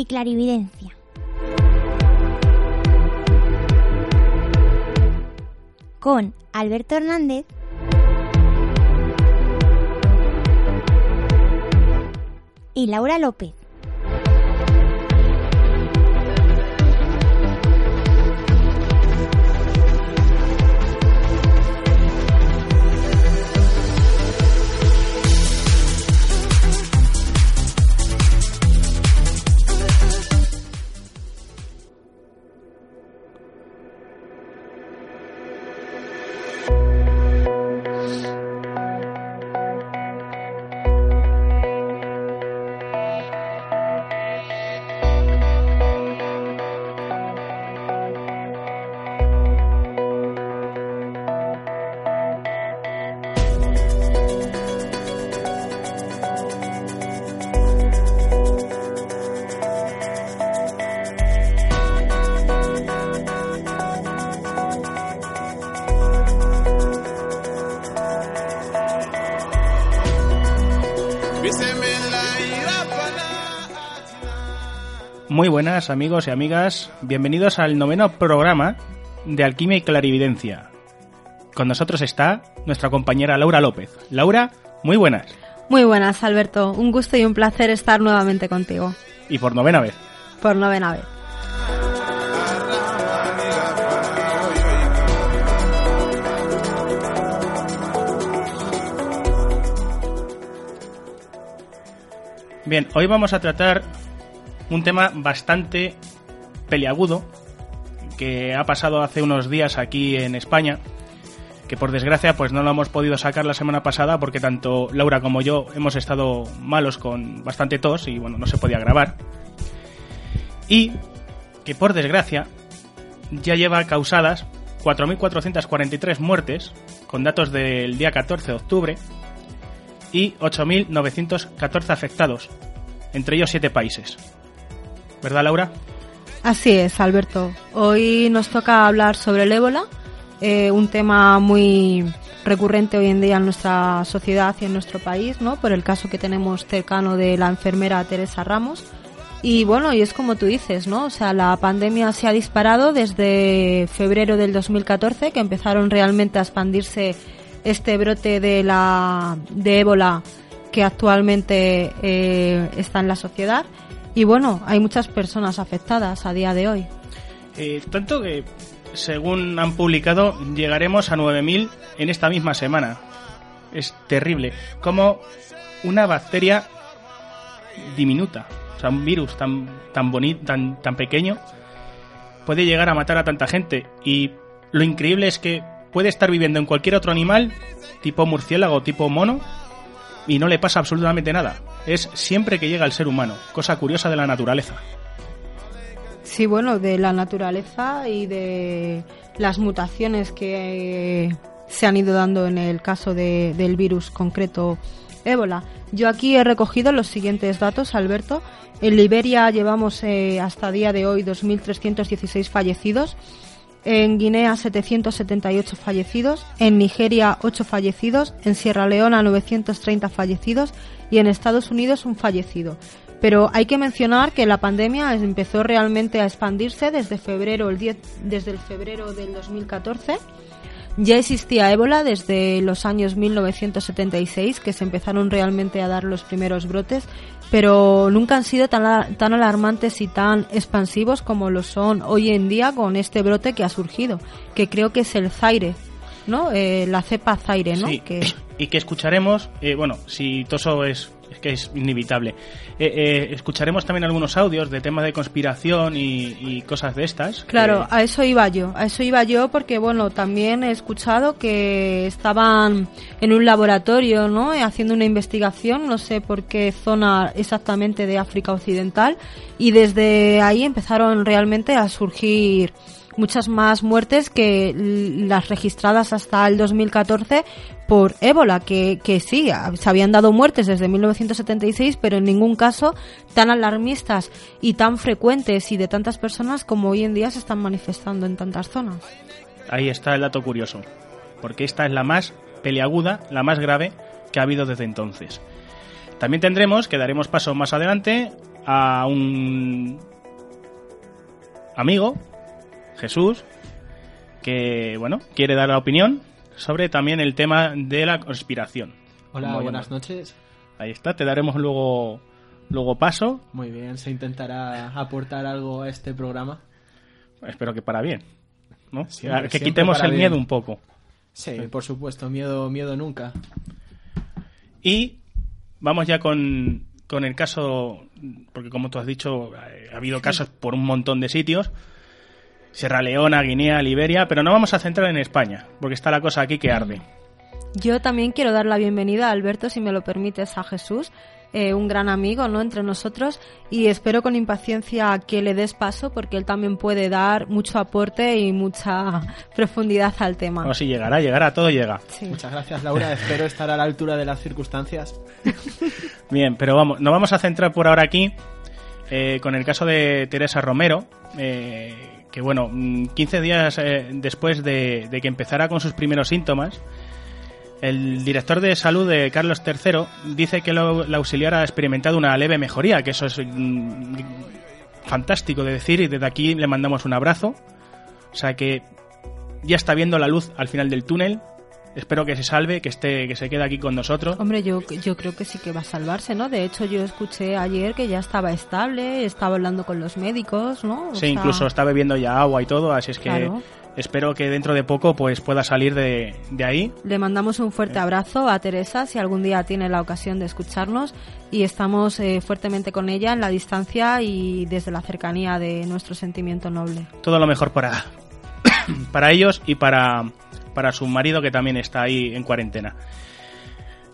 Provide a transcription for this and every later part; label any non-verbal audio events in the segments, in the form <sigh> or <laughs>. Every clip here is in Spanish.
y clarividencia. Con Alberto Hernández y Laura López. Muy buenas amigos y amigas, bienvenidos al noveno programa de Alquimia y Clarividencia. Con nosotros está nuestra compañera Laura López. Laura, muy buenas. Muy buenas, Alberto. Un gusto y un placer estar nuevamente contigo. Y por novena vez. Por novena vez. Bien, hoy vamos a tratar un tema bastante peliagudo que ha pasado hace unos días aquí en España, que por desgracia pues no lo hemos podido sacar la semana pasada porque tanto Laura como yo hemos estado malos con bastante tos y bueno, no se podía grabar. Y que por desgracia ya lleva causadas 4.443 muertes con datos del día 14 de octubre y 8.914 afectados, entre ellos siete países. ¿Verdad, Laura? Así es, Alberto. Hoy nos toca hablar sobre el ébola, eh, un tema muy recurrente hoy en día en nuestra sociedad y en nuestro país, ¿no? Por el caso que tenemos cercano de la enfermera Teresa Ramos. Y bueno, y es como tú dices, ¿no? O sea, la pandemia se ha disparado desde febrero del 2014, que empezaron realmente a expandirse este brote de la de ébola que actualmente eh, está en la sociedad. Y bueno, hay muchas personas afectadas a día de hoy. Eh, tanto que, según han publicado, llegaremos a 9.000 en esta misma semana. Es terrible. Como una bacteria diminuta, o sea, un virus tan, tan bonito, tan, tan pequeño, puede llegar a matar a tanta gente. Y lo increíble es que puede estar viviendo en cualquier otro animal, tipo murciélago, tipo mono, y no le pasa absolutamente nada. Es siempre que llega al ser humano, cosa curiosa de la naturaleza. Sí, bueno, de la naturaleza y de las mutaciones que se han ido dando en el caso de, del virus concreto ébola. Yo aquí he recogido los siguientes datos, Alberto. En Liberia llevamos eh, hasta día de hoy 2.316 fallecidos. En Guinea 778 fallecidos, en Nigeria 8 fallecidos, en Sierra Leona 930 fallecidos y en Estados Unidos un fallecido. Pero hay que mencionar que la pandemia empezó realmente a expandirse desde febrero el 10, desde el febrero del 2014. Ya existía ébola desde los años 1976, que se empezaron realmente a dar los primeros brotes, pero nunca han sido tan, tan alarmantes y tan expansivos como lo son hoy en día con este brote que ha surgido, que creo que es el Zaire, ¿no? Eh, la cepa Zaire, ¿no? Sí, Que, <coughs> y que escucharemos, eh, bueno, si Toso es, es que es inevitable, eh, eh, escucharemos también algunos audios de temas de conspiración y, cosas de estas. Claro, a eso iba yo, a eso iba yo porque bueno, también he escuchado que estaban en un laboratorio, ¿no? Eh, Haciendo una investigación, no sé por qué zona exactamente de África Occidental y desde ahí empezaron realmente a surgir muchas más muertes que las registradas hasta el 2014 por ébola, que, que sí, se habían dado muertes desde 1976, pero en ningún caso tan alarmistas y tan frecuentes y de tantas personas como hoy en día se están manifestando en tantas zonas. Ahí está el dato curioso, porque esta es la más peliaguda, la más grave que ha habido desde entonces. También tendremos, que daremos paso más adelante, a un amigo, Jesús, que, bueno, quiere dar la opinión sobre también el tema de la conspiración. Hola, buenas noches. Ahí está, te daremos luego, luego paso, Muy bien, se intentará aportar algo a este programa. espero que para bien, ¿no? Siempre- que quitemos el bien. miedo un poco. Sí, por supuesto, miedo, miedo nunca. Y vamos ya con, con el caso, porque como tú has dicho, ha habido <laughs> casos por un montón de sitios. Sierra Leona, Guinea, Liberia, pero no vamos a centrar en España, porque está la cosa aquí que arde. Yo también quiero dar la bienvenida, Alberto, si me lo permites, a Jesús, eh, un gran amigo ¿no? entre nosotros, y espero con impaciencia que le des paso, porque él también puede dar mucho aporte y mucha <laughs> profundidad al tema. O si llegará, llegará, todo llega. Sí. Muchas gracias, Laura. <laughs> Espero estar a la altura de las circunstancias. <laughs> Bien, pero vamos, nos vamos a centrar por ahora aquí eh, con el caso de Teresa Romero, eh, que bueno, mm, 15 días eh, después de, de que empezara con sus primeros síntomas, el director de salud de Carlos III dice que lo- la auxiliar ha experimentado una leve mejoría, que eso es mm, fantástico de decir y desde aquí le mandamos un abrazo. O sea que ya está viendo la luz al final del túnel. Espero que se salve, que esté, que se quede aquí con nosotros. Hombre, yo, yo creo que sí que va a salvarse, ¿no? De hecho, yo escuché ayer que ya estaba estable, estaba hablando con los médicos, ¿no? O Sí, sea, incluso está bebiendo ya agua y todo, así es que Claro. espero que dentro de poco pues pueda salir de, de ahí. Le mandamos un fuerte abrazo a Teresa si algún día tiene la ocasión de escucharnos y estamos eh, fuertemente con ella en la distancia y desde la cercanía de nuestro sentimiento noble. Todo lo mejor para, <coughs> para ellos y para, para su marido que también está ahí en cuarentena.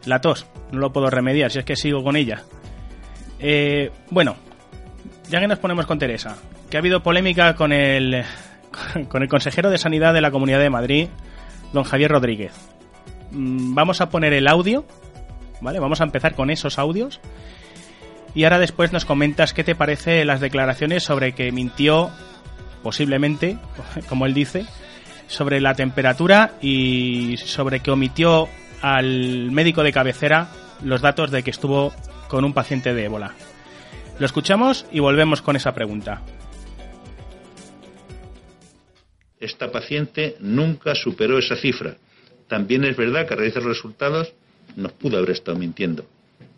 La tos, no lo puedo remediar si es que sigo con ella. Eh, bueno, ya que nos ponemos con Teresa, que ha habido polémica con el, <laughs> con el consejero de Sanidad de la Comunidad de Madrid, don Javier Rodríguez. Mm, Vamos a poner el audio, ¿vale? Vamos a empezar con esos audios. Y ahora después nos comentas qué te parece las declaraciones sobre que mintió, posiblemente, <laughs> como él dice, sobre la temperatura y sobre que omitió al médico de cabecera los datos de que estuvo con un paciente de ébola. Lo escuchamos y volvemos con esa pregunta. Esta paciente nunca superó esa cifra. También es verdad que a raíz de los resultados nos pudo haber estado mintiendo.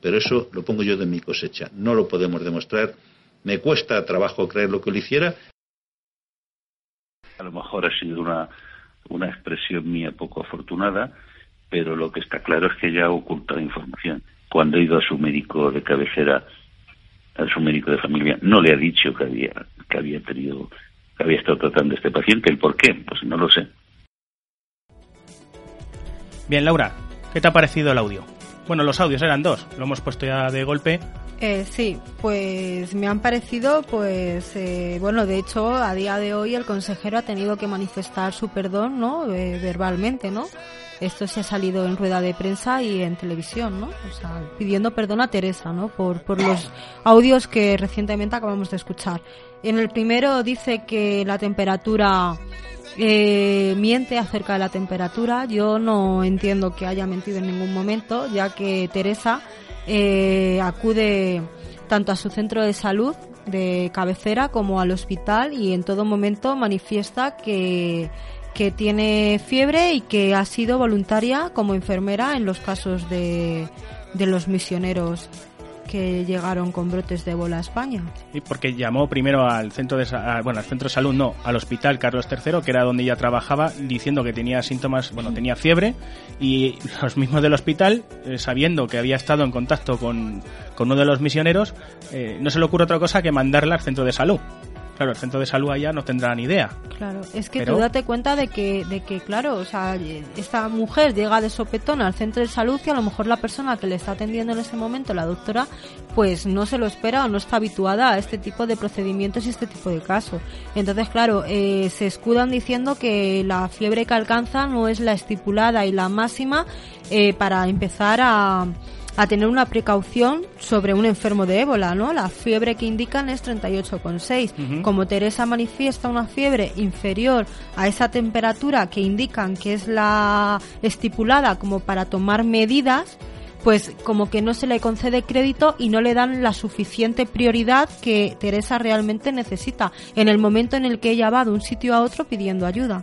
Pero eso lo pongo yo de mi cosecha. No lo podemos demostrar. Me cuesta trabajo creer lo que lo hiciera. A lo mejor ha sido una, una expresión mía poco afortunada, pero lo que está claro es que ella ha ocultado información. Cuando ha ido a su médico de cabecera, a su médico de familia, no le ha dicho que había, que había tenido, que había estado tratando a este paciente. ¿El por qué? Pues no lo sé. Bien, Laura, ¿qué te ha parecido el audio? Bueno, los audios eran dos, lo hemos puesto ya de golpe. Eh, sí, pues me han parecido, pues, eh, bueno, de hecho, a día de hoy el consejero ha tenido que manifestar su perdón, ¿no? Verbalmente, ¿no? Esto se ha salido en rueda de prensa y en televisión, ¿no? O sea, pidiendo perdón a Teresa, ¿no? Por, por los audios que recientemente acabamos de escuchar. En el primero dice que la temperatura eh, miente acerca de la temperatura. Yo no entiendo que haya mentido en ningún momento, ya que Teresa eh, acude tanto a su centro de salud de cabecera como al hospital y en todo momento manifiesta que, que tiene fiebre y que ha sido voluntaria como enfermera en los casos de, de los misioneros que llegaron con brotes de ébola a España. Y porque llamó primero al centro de bueno, al centro de salud no, al hospital Carlos III, que era donde ella trabajaba, diciendo que tenía síntomas, bueno, tenía fiebre y <laughs> los mismos del hospital, eh, sabiendo que había estado en contacto con, con uno de los misioneros, eh, no se le ocurre otra cosa que mandarla al centro de salud claro, el centro de salud allá no tendrá ni idea. Claro, es que tú date cuenta de que, de que, claro, o sea, esta mujer llega de sopetón al centro de salud y a lo mejor la persona que le está atendiendo en ese momento, la doctora, pues no se lo espera o no está habituada a este tipo de procedimientos y este tipo de casos. Entonces, claro, eh, se escudan diciendo que la fiebre que alcanza no es la estipulada y la máxima eh, para empezar a a tener una precaución sobre un enfermo de ébola, ¿no? La fiebre que indican es 38,6. Como Teresa manifiesta una fiebre inferior a esa temperatura que indican que es la estipulada como para tomar medidas, pues como que no se le concede crédito y no le dan la suficiente prioridad que Teresa realmente necesita en el momento en el que ella va de un sitio a otro pidiendo ayuda.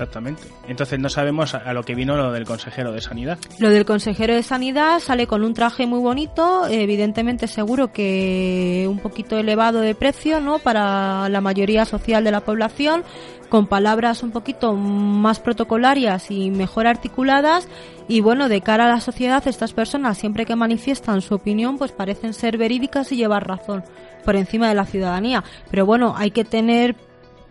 Exactamente. Entonces no sabemos a lo que vino lo del consejero de sanidad. Lo del consejero de sanidad sale con un traje muy bonito, evidentemente seguro que un poquito elevado de precio, ¿no? Para la mayoría social de la población, con palabras un poquito más protocolarias y mejor articuladas y bueno, de cara a la sociedad estas personas siempre que manifiestan su opinión pues parecen ser verídicas y llevar razón por encima de la ciudadanía. Pero bueno, hay que tener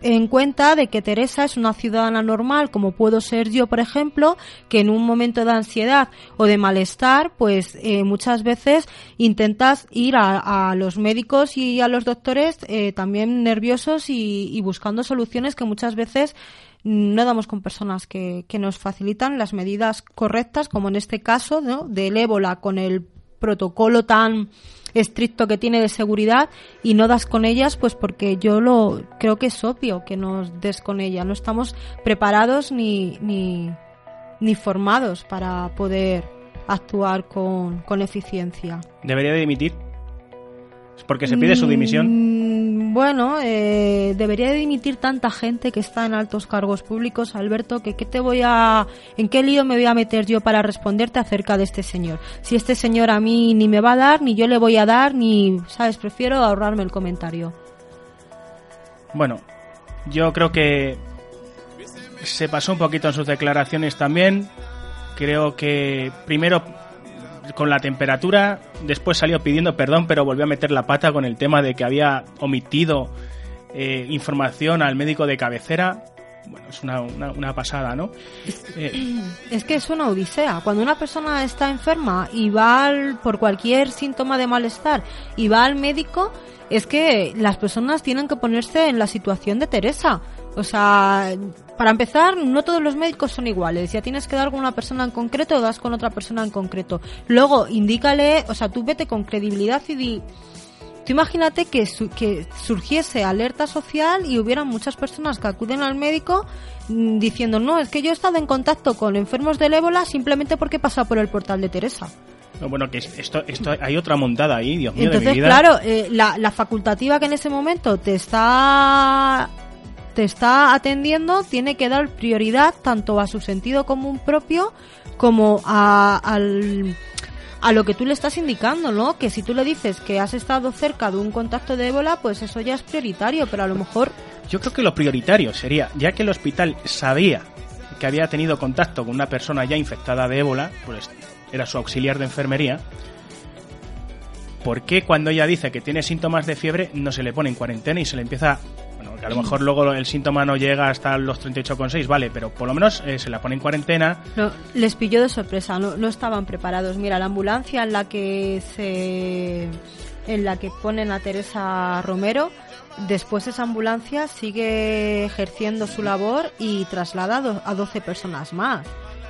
en cuenta de que Teresa es una ciudadana normal, como puedo ser yo, por ejemplo, que en un momento de ansiedad o de malestar, pues eh, muchas veces intentas ir a, los médicos y a los doctores eh, también nerviosos y, buscando soluciones que muchas veces no damos con personas que, que nos facilitan las medidas correctas, como en este caso ¿no? del ébola con el protocolo tan estricto que tiene de seguridad y no das con ellas pues porque yo lo creo que es obvio que nos des con ella. No estamos preparados ni ni, ni formados para poder actuar con, con eficiencia. Debería de dimitir porque se pide su dimisión. Mm, bueno, eh, debería dimitir tanta gente que está en altos cargos públicos, Alberto, que ¿qué te voy a, en qué lío me voy a meter yo para responderte acerca de este señor? Si este señor a mí ni me va a dar, ni yo le voy a dar, ni, sabes, prefiero ahorrarme el comentario. Bueno, yo creo que se pasó un poquito en sus declaraciones también. Creo que primero con la temperatura, después salió pidiendo perdón, pero volvió a meter la pata con el tema de que había omitido eh, información al médico de cabecera. Bueno, es una, una, pasada, ¿no? Eh, <clears throat> es que es una odisea. Cuando una persona está enferma y va por cualquier síntoma de malestar y va al médico, es que las personas tienen que ponerse en la situación de Teresa. O sea, para empezar, no todos los médicos son iguales. Ya tienes que dar con una persona en concreto o das con otra persona en concreto. Luego, indícale, o sea, tú vete con credibilidad y di. Tú imagínate que, que surgiese alerta social y hubiera muchas personas que acuden al médico mm, diciendo, no, es que yo he estado en contacto con enfermos del ébola simplemente porque he pasado por el portal de Teresa. bueno, que esto, esto hay otra montada ahí, Dios mío. Entonces, de mi vida. claro, eh, la, la facultativa que en ese momento te está te está atendiendo tiene que dar prioridad tanto a su sentido común propio como a, al, a lo que tú le estás indicando, ¿no? Que si tú le dices que has estado cerca de un contacto de ébola, pues eso ya es prioritario, pero a lo mejor... Yo creo que lo prioritario sería, ya que el hospital sabía que había tenido contacto con una persona ya infectada de ébola, pues era su auxiliar de enfermería, ¿por qué cuando ella dice que tiene síntomas de fiebre no se le pone en cuarentena y se le empieza a lo mejor luego el síntoma no llega hasta los 38,6, vale, pero por lo menos eh, se la pone en cuarentena. No, les pilló de sorpresa, no, no estaban preparados. Mira, la ambulancia en la que se en la que ponen a Teresa Romero, después esa ambulancia sigue ejerciendo su labor y traslada a 12 personas más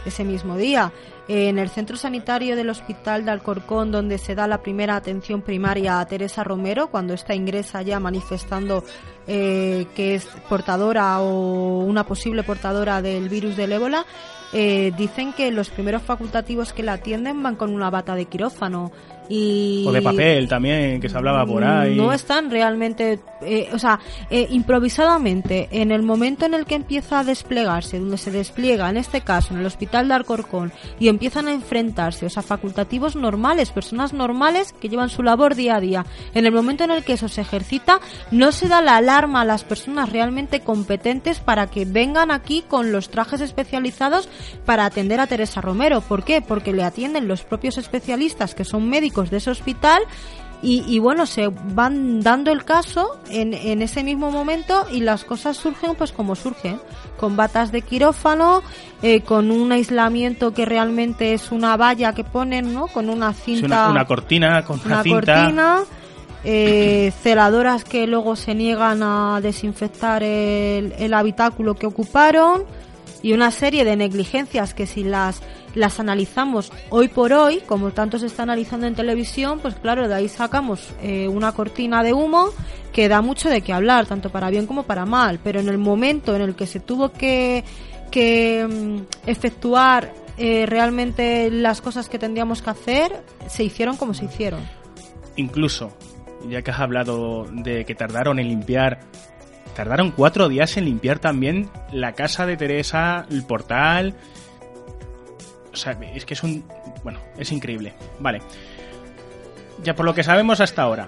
ese mismo día. En el centro sanitario del Hospital de Alcorcón, donde se da la primera atención primaria a Teresa Romero, cuando está ingresa ya manifestando eh, que es portadora o una posible portadora del virus del ébola, eh, dicen que los primeros facultativos que la atienden van con una bata de quirófano. Y O de papel también, que se hablaba por ahí. no están realmente, eh, o sea, eh, improvisadamente, en el momento en el que empieza a desplegarse, donde se despliega, en este caso, en el hospital de Alcorcón, y empiezan a enfrentarse, o sea, facultativos normales, personas normales que llevan su labor día a día, en el momento en el que eso se ejercita, no se da la alarma a las personas realmente competentes para que vengan aquí con los trajes especializados para atender a Teresa Romero. ¿Por qué? Porque le atienden los propios especialistas que son médicos de ese hospital y, y bueno, se van dando el caso en, en ese mismo momento y las cosas surgen pues como surgen, con batas de quirófano, eh, con un aislamiento que realmente es una valla que ponen, ¿no? Con una Sí, cinta una, una cortina con una, una cinta. cortina, eh, <clears throat> celadoras que luego se niegan a desinfectar el, el habitáculo que ocuparon y una serie de negligencias que si las las analizamos hoy por hoy, como tanto se está analizando en televisión, pues claro, de ahí sacamos eh, una cortina de humo que da mucho de qué hablar, tanto para bien como para mal, pero en el momento en el que se tuvo que, que mm, efectuar eh, realmente las cosas que tendríamos que hacer, se hicieron como se hicieron. Incluso, ya que has hablado de que tardaron en limpiar, tardaron cuatro días en limpiar también la casa de Teresa, el portal. O sea, es que es un. Bueno, es increíble. Vale. Ya por lo que sabemos hasta ahora,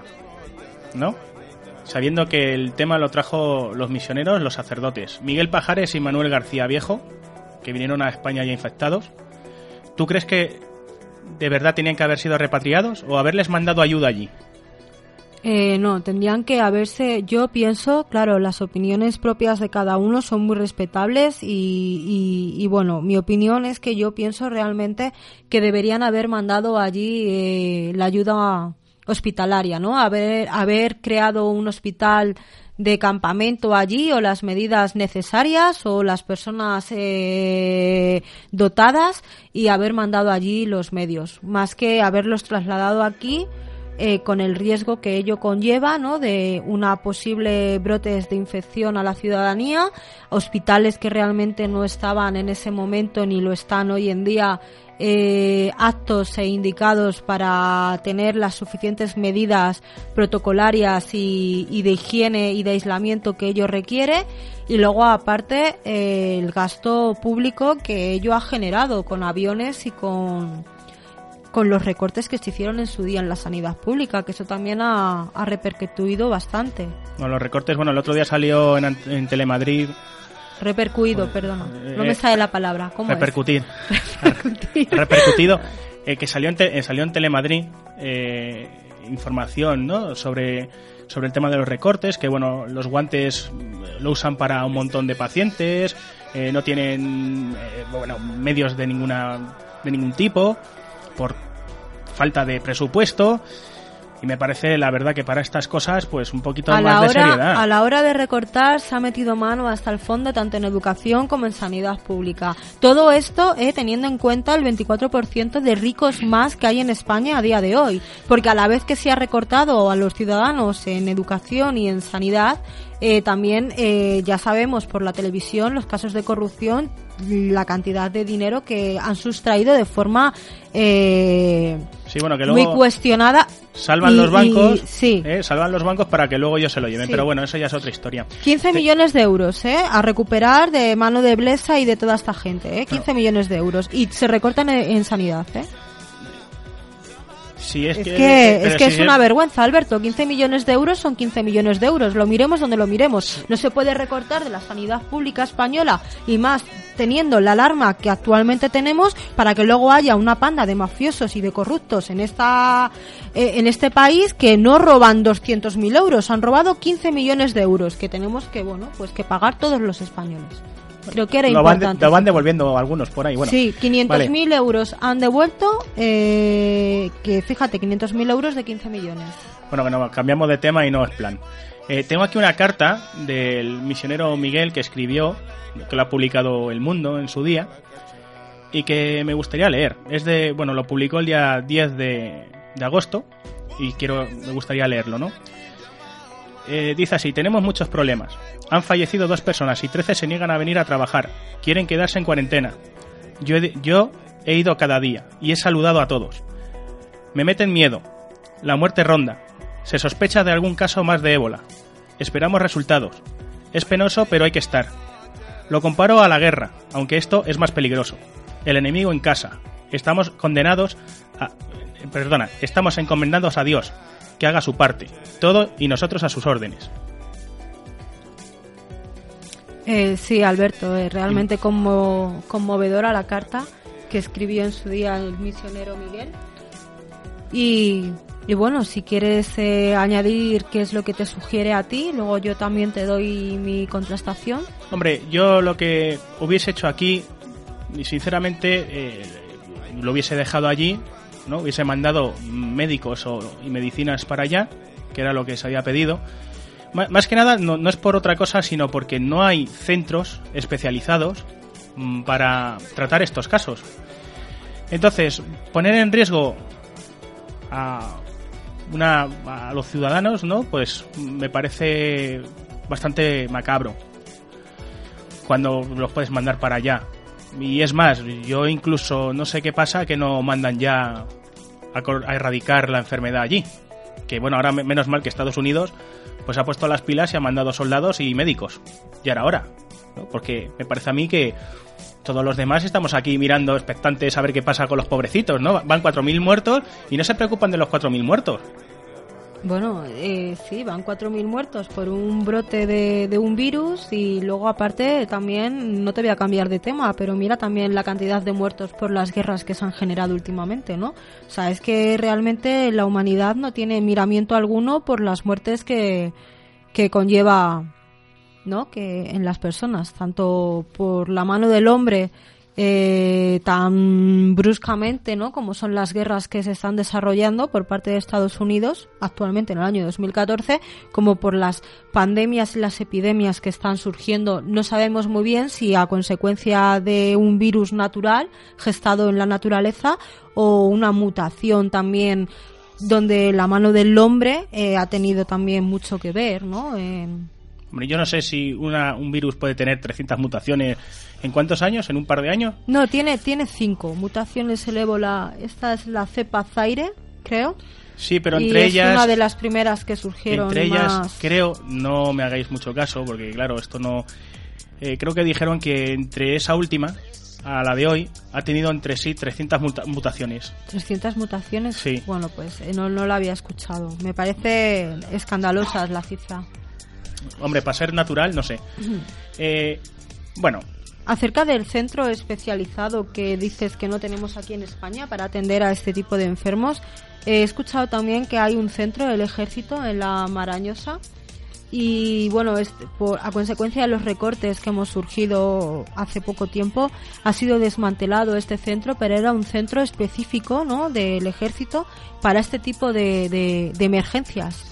¿no? Sabiendo que el tema lo trajo los misioneros, los sacerdotes, Miguel Pajares y Manuel García Viejo, que vinieron a España ya infectados. ¿Tú crees que de verdad tenían que haber sido repatriados o haberles mandado ayuda allí? Eh, no, tendrían que haberse, yo pienso, claro, las opiniones propias de cada uno son muy respetables y, y, y bueno, mi opinión es que yo pienso realmente que deberían haber mandado allí eh, la ayuda hospitalaria, ¿no? Haber, haber creado un hospital de campamento allí o las medidas necesarias o las personas eh, dotadas y haber mandado allí los medios, más que haberlos trasladado aquí eh, con el riesgo que ello conlleva, ¿no? De una posible brotes de infección a la ciudadanía, hospitales que realmente no estaban en ese momento ni lo están hoy en día eh, aptos e indicados para tener las suficientes medidas protocolarias y, y, de higiene y de aislamiento que ello requiere y luego aparte eh, el gasto público que ello ha generado con aviones y con con los recortes que se hicieron en su día en la sanidad pública, que eso también ha, ha repercutido bastante. Bueno, los recortes, bueno, el otro día salió en, en Telemadrid. Repercuido, perdona. No eh, me sale la palabra. ¿Cómo repercutir. Es? repercutir. <laughs> Repercutido. Eh, que salió en, te, eh, salió en Telemadrid eh, información ¿no? sobre, sobre el tema de los recortes, que bueno, los guantes lo usan para un montón de pacientes, eh, no tienen bueno, medios de ninguna de ningún tipo por falta de presupuesto y me parece la verdad que para estas cosas pues un poquito a más la de hora, seriedad. A la hora de recortar se ha metido mano hasta el fondo tanto en educación como en sanidad pública. Todo esto eh, teniendo en cuenta el 24% de ricos más que hay en España a día de hoy. Porque a la vez que se ha recortado a los ciudadanos en educación y en sanidad, eh, también eh, ya sabemos por la televisión los casos de corrupción, la cantidad de dinero que han sustraído de forma eh, sí, bueno, que luego muy cuestionada. Salvan y, los bancos, y, sí. eh, salvan los bancos para que luego ellos se lo lleven, Sí. pero bueno, eso ya es otra historia. 15 Te- millones de euros, ¿eh? A recuperar de mano de Blesa y de toda esta gente, ¿eh? 15 millones de euros. Y se recortan en, en sanidad, ¿eh? Es, Es que, es, que si es una vergüenza, Alberto. 15 millones de euros son 15 millones de euros. Lo miremos donde lo miremos. No se puede recortar de la sanidad pública española y más teniendo la alarma que actualmente tenemos para que luego haya una panda de mafiosos y de corruptos en esta eh, en este país que no roban 200.000 euros, han robado 15 millones de euros que tenemos que bueno pues que pagar todos los españoles. Creo que era lo van, de- importante. lo van devolviendo algunos por ahí. Bueno, sí, 500.000 vale. euros han devuelto, eh, que fíjate, 500.000 euros de 15 millones. Bueno, bueno, cambiamos de tema y no es plan. Eh, tengo aquí una carta del misionero Miguel que escribió, que lo ha publicado El Mundo en su día, y que me gustaría leer. Es de, bueno, lo publicó el día 10 de, de agosto, y quiero, me gustaría leerlo, ¿no? Eh, dice así, tenemos muchos problemas. Han fallecido dos personas y 13 se niegan a venir a trabajar. Quieren quedarse en cuarentena. Yo he, yo he ido cada día y he saludado a todos. Me meten miedo. La muerte ronda. Se sospecha de algún caso más de ébola. Esperamos resultados. Es penoso, pero hay que estar. Lo comparo a la guerra, aunque esto es más peligroso. El enemigo en casa. Estamos condenados a... Perdona, estamos encomendados a Dios, que haga su parte. Todo y nosotros a sus órdenes. Eh, sí, Alberto, es realmente conmo- conmovedora la carta que escribió en su día el misionero Miguel. Y, y bueno, si quieres eh, añadir qué es lo que te sugiere a ti, luego yo también te doy mi contrastación. Hombre, yo lo que hubiese hecho aquí, y sinceramente, eh, lo hubiese dejado allí, ¿no? Hubiese mandado médicos o, y medicinas para allá, que era lo que se había pedido. Más que nada, no, no es por otra cosa, sino porque no hay centros especializados mm, para tratar estos casos. Entonces, poner en riesgo a, una, a los ciudadanos, ¿no? Pues me parece bastante macabro cuando los puedes mandar para allá. Y es más, yo incluso no sé qué pasa que no mandan ya a, erradicar la enfermedad allí. Que bueno, ahora me- menos mal que Estados Unidos pues ha puesto las pilas y ha mandado soldados y médicos. Ya era hora. ¿no? Porque me parece a mí que todos los demás estamos aquí mirando expectantes a ver qué pasa con los pobrecitos, ¿no? Van 4.000 muertos y no se preocupan de los 4.000 muertos. Bueno, eh, sí, van 4.000 muertos por un brote de, de un virus y luego aparte también, no te voy a cambiar de tema, pero mira también la cantidad de muertos por las guerras que se han generado últimamente, ¿no? O sea, es que realmente la humanidad no tiene miramiento alguno por las muertes que, que conlleva, ¿no? Que en las personas, tanto por la mano del hombre eh, tan bruscamente, ¿no? Como son las guerras que se están desarrollando por parte de Estados Unidos actualmente en el año 2014, como por las pandemias y las epidemias que están surgiendo. No sabemos muy bien si a consecuencia de un virus natural gestado en la naturaleza o una mutación también donde la mano del hombre eh, ha tenido también mucho que ver, ¿no? En- Hombre, yo no sé si una, un virus puede tener 300 mutaciones en cuántos años, en un par de años. No, tiene, tiene cinco mutaciones el ébola. Esta es la cepa Zaire, creo. Sí, pero y entre es ellas... una de las primeras que surgieron Entre ellas, más. creo, no me hagáis mucho caso, porque claro, esto no. eh, creo que dijeron que entre esa última a la de hoy ha tenido entre sí 300 muta- mutaciones. 300 mutaciones. Sí. Bueno, pues eh, no, no la había escuchado. Me parece escandalosa la cifra. Hombre, para ser natural, no sé. Eh, bueno, Acerca del centro especializado que dices que no tenemos aquí en España para atender a este tipo de enfermos, he escuchado también que hay un centro del ejército en la Marañosa y bueno, este, por, a consecuencia de los recortes que hemos surgido hace poco tiempo, ha sido desmantelado este centro, pero era un centro específico ¿no? del ejército para este tipo de, de- de emergencias,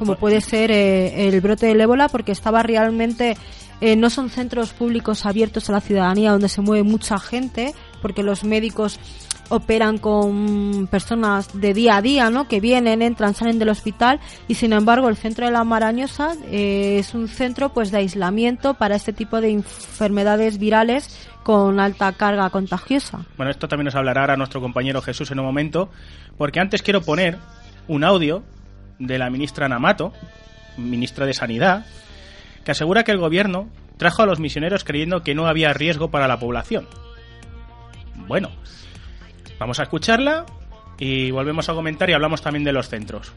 como puede ser eh, el brote del ébola, porque estaba realmente eh, no son centros públicos abiertos a la ciudadanía donde se mueve mucha gente, porque los médicos operan con personas de día a día, ¿no? Que vienen, entran, salen del hospital y sin embargo el centro de la Marañosa eh, es un centro pues de aislamiento para este tipo de enfermedades virales con alta carga contagiosa. bueno, esto también nos hablará ahora nuestro compañero Jesús en un momento, porque antes quiero poner un audio de la ministra Namato, ministra de Sanidad, que asegura que el gobierno trajo a los misioneros creyendo que no había riesgo para la población. Bueno, vamos a escucharla y volvemos a comentar y hablamos también de los centros.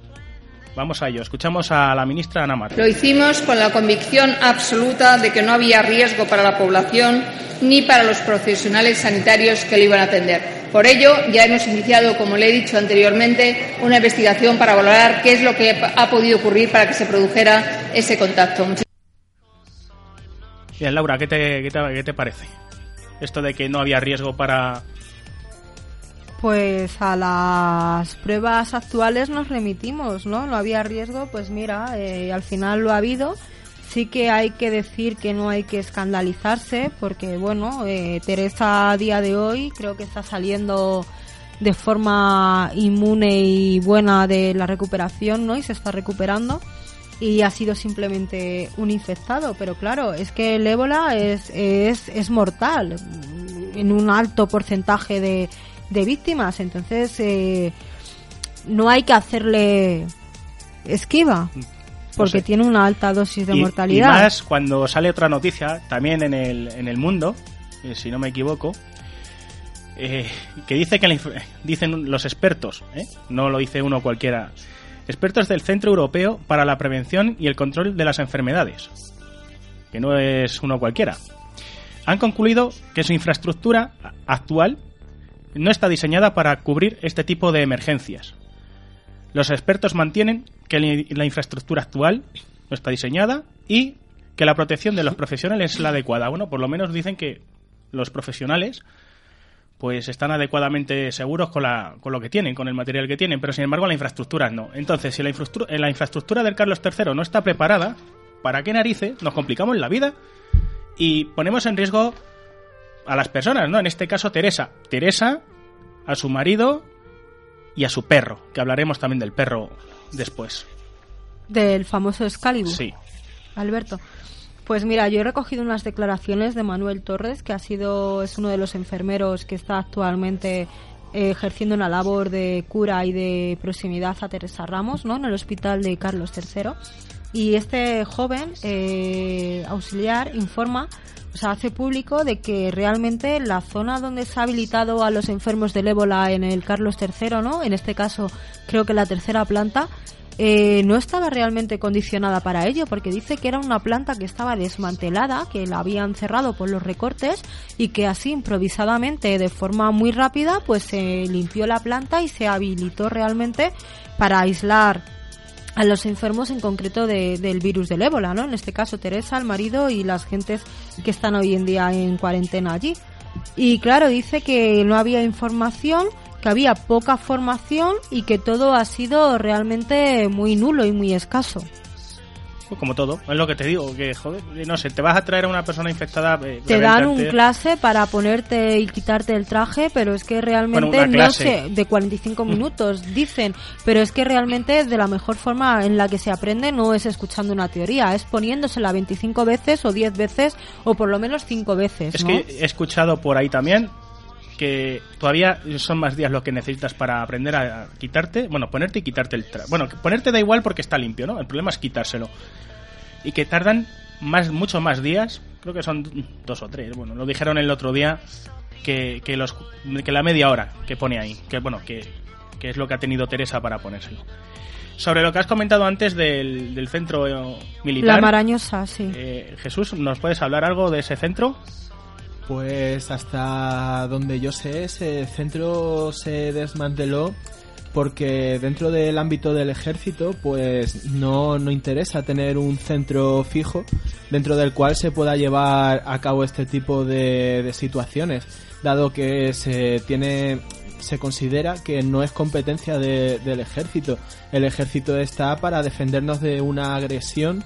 Vamos a ello, escuchamos a la ministra Namato. Lo hicimos con la convicción absoluta de que no había riesgo para la población ni para los profesionales sanitarios que le iban a atender. Por ello, ya hemos iniciado, como le he dicho anteriormente, una investigación para valorar qué es lo que ha podido ocurrir para que se produjera ese contacto. Bien, Laura, ¿qué te, qué te, qué te parece? Esto de que no había riesgo para... Pues a las pruebas actuales nos remitimos, ¿no? No había riesgo, pues mira, eh, al final lo ha habido. Sí que hay que decir que no hay que escandalizarse, porque bueno, eh, Teresa a día de hoy creo que está saliendo de forma inmune y buena de la recuperación, ¿no? Y se está recuperando y ha sido simplemente un infectado, pero claro, es que el ébola es, es, es mortal en un alto porcentaje de, de víctimas, entonces eh, no hay que hacerle esquiva, porque sé. tiene una alta dosis de y, mortalidad. y más cuando sale otra noticia, también en el, en el mundo, eh, si no me equivoco, eh, que dice que la dicen los expertos, ¿eh? no lo dice uno cualquiera, expertos del Centro Europeo para la Prevención y el Control de las Enfermedades, que no es uno cualquiera, han concluido que su infraestructura actual no está diseñada para cubrir este tipo de emergencias. Los expertos mantienen que la infraestructura actual no está diseñada y que la protección de los profesionales es la adecuada. Bueno, por lo menos dicen que los profesionales pues están adecuadamente seguros con, la, con lo que tienen, con el material que tienen, pero sin embargo la infraestructura no. Entonces, si la, infraestru- eh, la infraestructura del Carlos III no está preparada, ¿para qué narices nos complicamos la vida y ponemos en riesgo a las personas, ¿no? En este caso Teresa. Teresa, a su marido y a su perro, que hablaremos también del perro después. Del famoso Excalibur. Sí. Alberto. Pues mira, yo he recogido unas declaraciones de Manuel Torres, que ha sido, es uno de los enfermeros que está actualmente ejerciendo una labor de cura y de proximidad a Teresa Ramos, ¿no? En el hospital de Carlos III. Y este joven eh, auxiliar informa, o sea, hace público de que realmente la zona donde se ha habilitado a los enfermos del ébola en el Carlos III, ¿no? En este caso, creo que la tercera planta, eh, no estaba realmente condicionada para ello, porque dice que era una planta que estaba desmantelada, que la habían cerrado por los recortes y que así improvisadamente, de forma muy rápida, pues se limpió la planta y se habilitó realmente para aislar a los enfermos en concreto de- del virus del ébola, ¿no? En este caso Teresa, el marido y las gentes que están hoy en día en cuarentena allí. Y claro, dice que no había información, que había poca formación y que todo ha sido realmente muy nulo y muy escaso. Pues como todo, es lo que te digo, que joder, no sé, te vas a traer a una persona infectada. eh, Te dan un clase para ponerte y quitarte el traje, pero es que realmente Bueno, no sé, de 45 minutos dicen, pero es que realmente de la mejor forma en la que se aprende no es escuchando una teoría, es poniéndosela 25 veces o 10 veces o por lo menos 5 veces, Es ¿no? que he escuchado por ahí también que todavía son más días lo que necesitas para aprender a quitarte, bueno, ponerte y quitarte el traje. Bueno, ponerte da igual porque está limpio, ¿no? El problema es quitárselo. Y que tardan más, mucho más días, creo que son dos o tres, bueno, lo dijeron el otro día, que, que, los, que la media hora que pone ahí, que bueno, que, que es lo que ha tenido Teresa para ponérselo. Sobre lo que has comentado antes del, del centro eh, militar. La marañosa, sí. eh, Jesús, ¿nos puedes hablar algo de ese centro? Pues hasta donde yo sé, ese centro se desmanteló porque dentro del ámbito del ejército pues no, no interesa tener un centro fijo dentro del cual se pueda llevar a cabo este tipo de, situaciones dado que se tiene se considera que no es competencia de- del ejército. El ejército está para defendernos de una agresión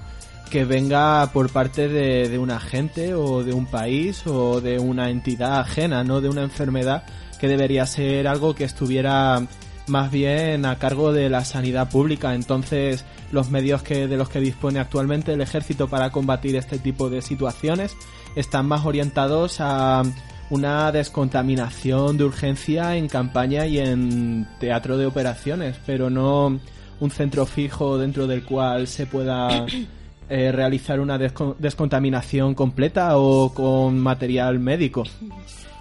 que venga por parte de, de un agente o de un país o de una entidad ajena, no de una enfermedad que debería ser algo que estuviera más bien a cargo de la sanidad pública. Entonces, los medios que de los que dispone actualmente el ejército para combatir este tipo de situaciones están más orientados a una descontaminación de urgencia en campaña y en teatro de operaciones, pero no un centro fijo dentro del cual se pueda eh, realizar una desco- descontaminación completa o con material médico.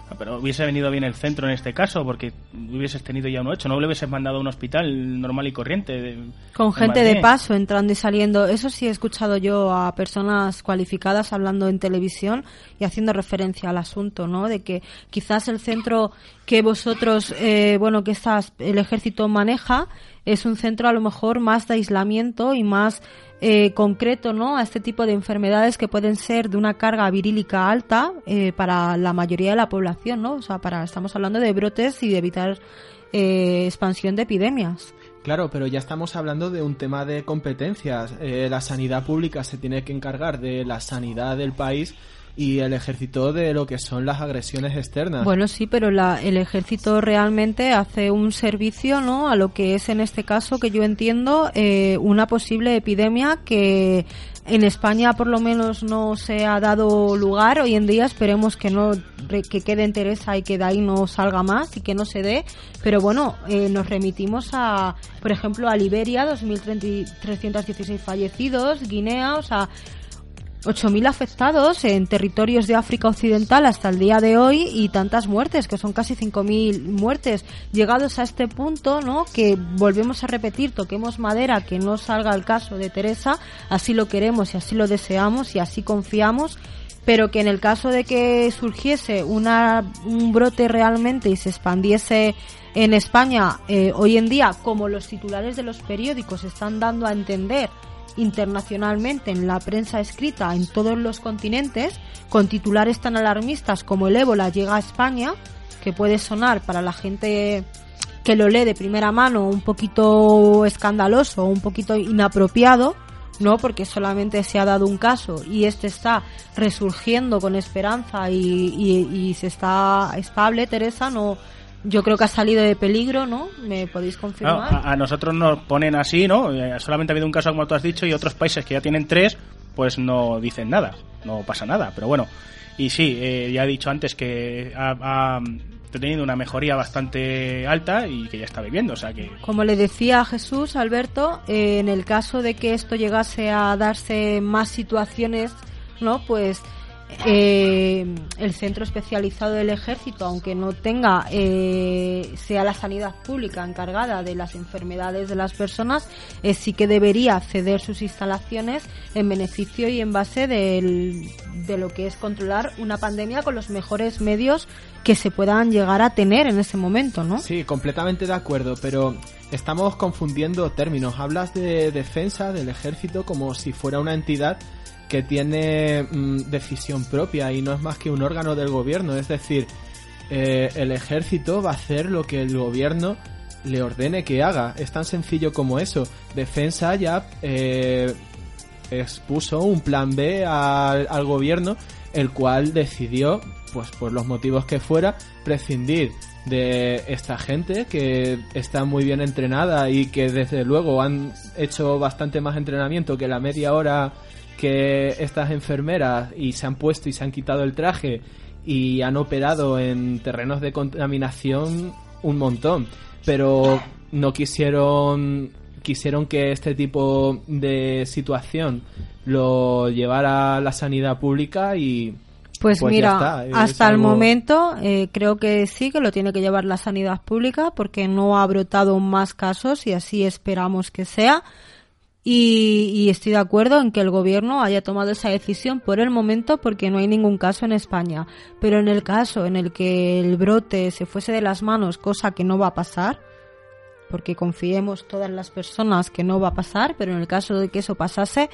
Ah, Pero hubiese venido bien el centro en este caso, porque hubieses tenido ya uno hecho, no le hubieses mandado a un hospital normal y corriente. de- Con en gente de paso entrando y saliendo. Eso sí he escuchado yo a personas cualificadas hablando en televisión y haciendo referencia al asunto, ¿no? De que quizás el centro que vosotros, eh, bueno, que estás, el ejército maneja es un centro a lo mejor más de aislamiento y más eh, concreto, ¿no? A este tipo de enfermedades que pueden ser de una carga virílica alta eh, para la mayoría de la población, ¿no? O sea, para estamos hablando de brotes y de evitar eh, expansión de epidemias. Claro, pero ya estamos hablando de un tema de competencias. Eh, la sanidad pública se tiene que encargar de la sanidad del país y el ejército de lo que son las agresiones externas. Bueno, sí, pero la, el ejército realmente hace un servicio, ¿no? A lo que es en este caso, que yo entiendo, eh, una posible epidemia que en España por lo menos no se ha dado lugar. Hoy en día esperemos que no que quede en Teresa y que de ahí no salga más y que no se dé. Pero bueno, eh, nos remitimos a, por ejemplo, a Liberia, 2.316 fallecidos, Guinea, o sea, 8.000 afectados en territorios de África Occidental hasta el día de hoy y tantas muertes, que son casi 5.000 muertes. Llegados a este punto, ¿no? Que volvemos a repetir, toquemos madera, que no salga el caso de Teresa, así lo queremos y así lo deseamos y así confiamos, pero que en el caso de que surgiese una, un brote realmente y se expandiese en España eh, hoy en día, como los titulares de los periódicos están dando a entender, internacionalmente en la prensa escrita en todos los continentes, con titulares tan alarmistas como el ébola llega a España, que puede sonar para la gente que lo lee de primera mano un poquito escandaloso, un poquito inapropiado, no porque solamente se ha dado un caso y este está resurgiendo con esperanza y, y se está estable, Teresa, no, yo creo que ha salido de peligro, ¿no? ¿Me podéis confirmar? a, nosotros nos ponen así, ¿no? Eh, solamente ha habido un caso, como tú has dicho, y otros países que ya tienen tres, pues no dicen nada, no pasa nada. Pero bueno, y sí, eh, ya he dicho antes que ha, tenido una mejoría bastante alta y que ya está viviendo, o sea que... Como le decía Jesús, Alberto, eh, en el caso de que esto llegase a darse más situaciones, ¿no? Pues eh, el centro especializado del ejército, aunque no tenga, eh, sea la sanidad pública encargada de las enfermedades de las personas, eh, sí que debería ceder sus instalaciones en beneficio y en base de lo que es controlar una pandemia con los mejores medios que se puedan llegar a tener en ese momento, ¿no? Sí, completamente de acuerdo, pero estamos confundiendo términos. Hablas de defensa del ejército como si fuera una entidad que tiene mm, decisión propia y no es más que un órgano del gobierno. Es decir, eh, el ejército va a hacer lo que el gobierno le ordene que haga. Es tan sencillo como eso. Defensa ya eh, expuso un plan B al, al gobierno, el cual decidió, pues por los motivos que fuera, prescindir de esta gente que está muy bien entrenada y que desde luego han hecho bastante más entrenamiento que la media hora que estas enfermeras y se han puesto y se han quitado el traje y han operado en terrenos de contaminación un montón, pero no quisieron quisieron que este tipo de situación lo llevara la sanidad pública y pues, pues mira, hasta el momento eh, creo que sí que lo tiene que llevar la sanidad pública porque no ha brotado más casos y así esperamos que sea. Y, estoy de acuerdo en que el gobierno haya tomado esa decisión por el momento porque no hay ningún caso en España. Pero en el caso en el que el brote se fuese de las manos, cosa que no va a pasar, porque confiemos todas las personas que no va a pasar, pero en el caso de que eso pasase,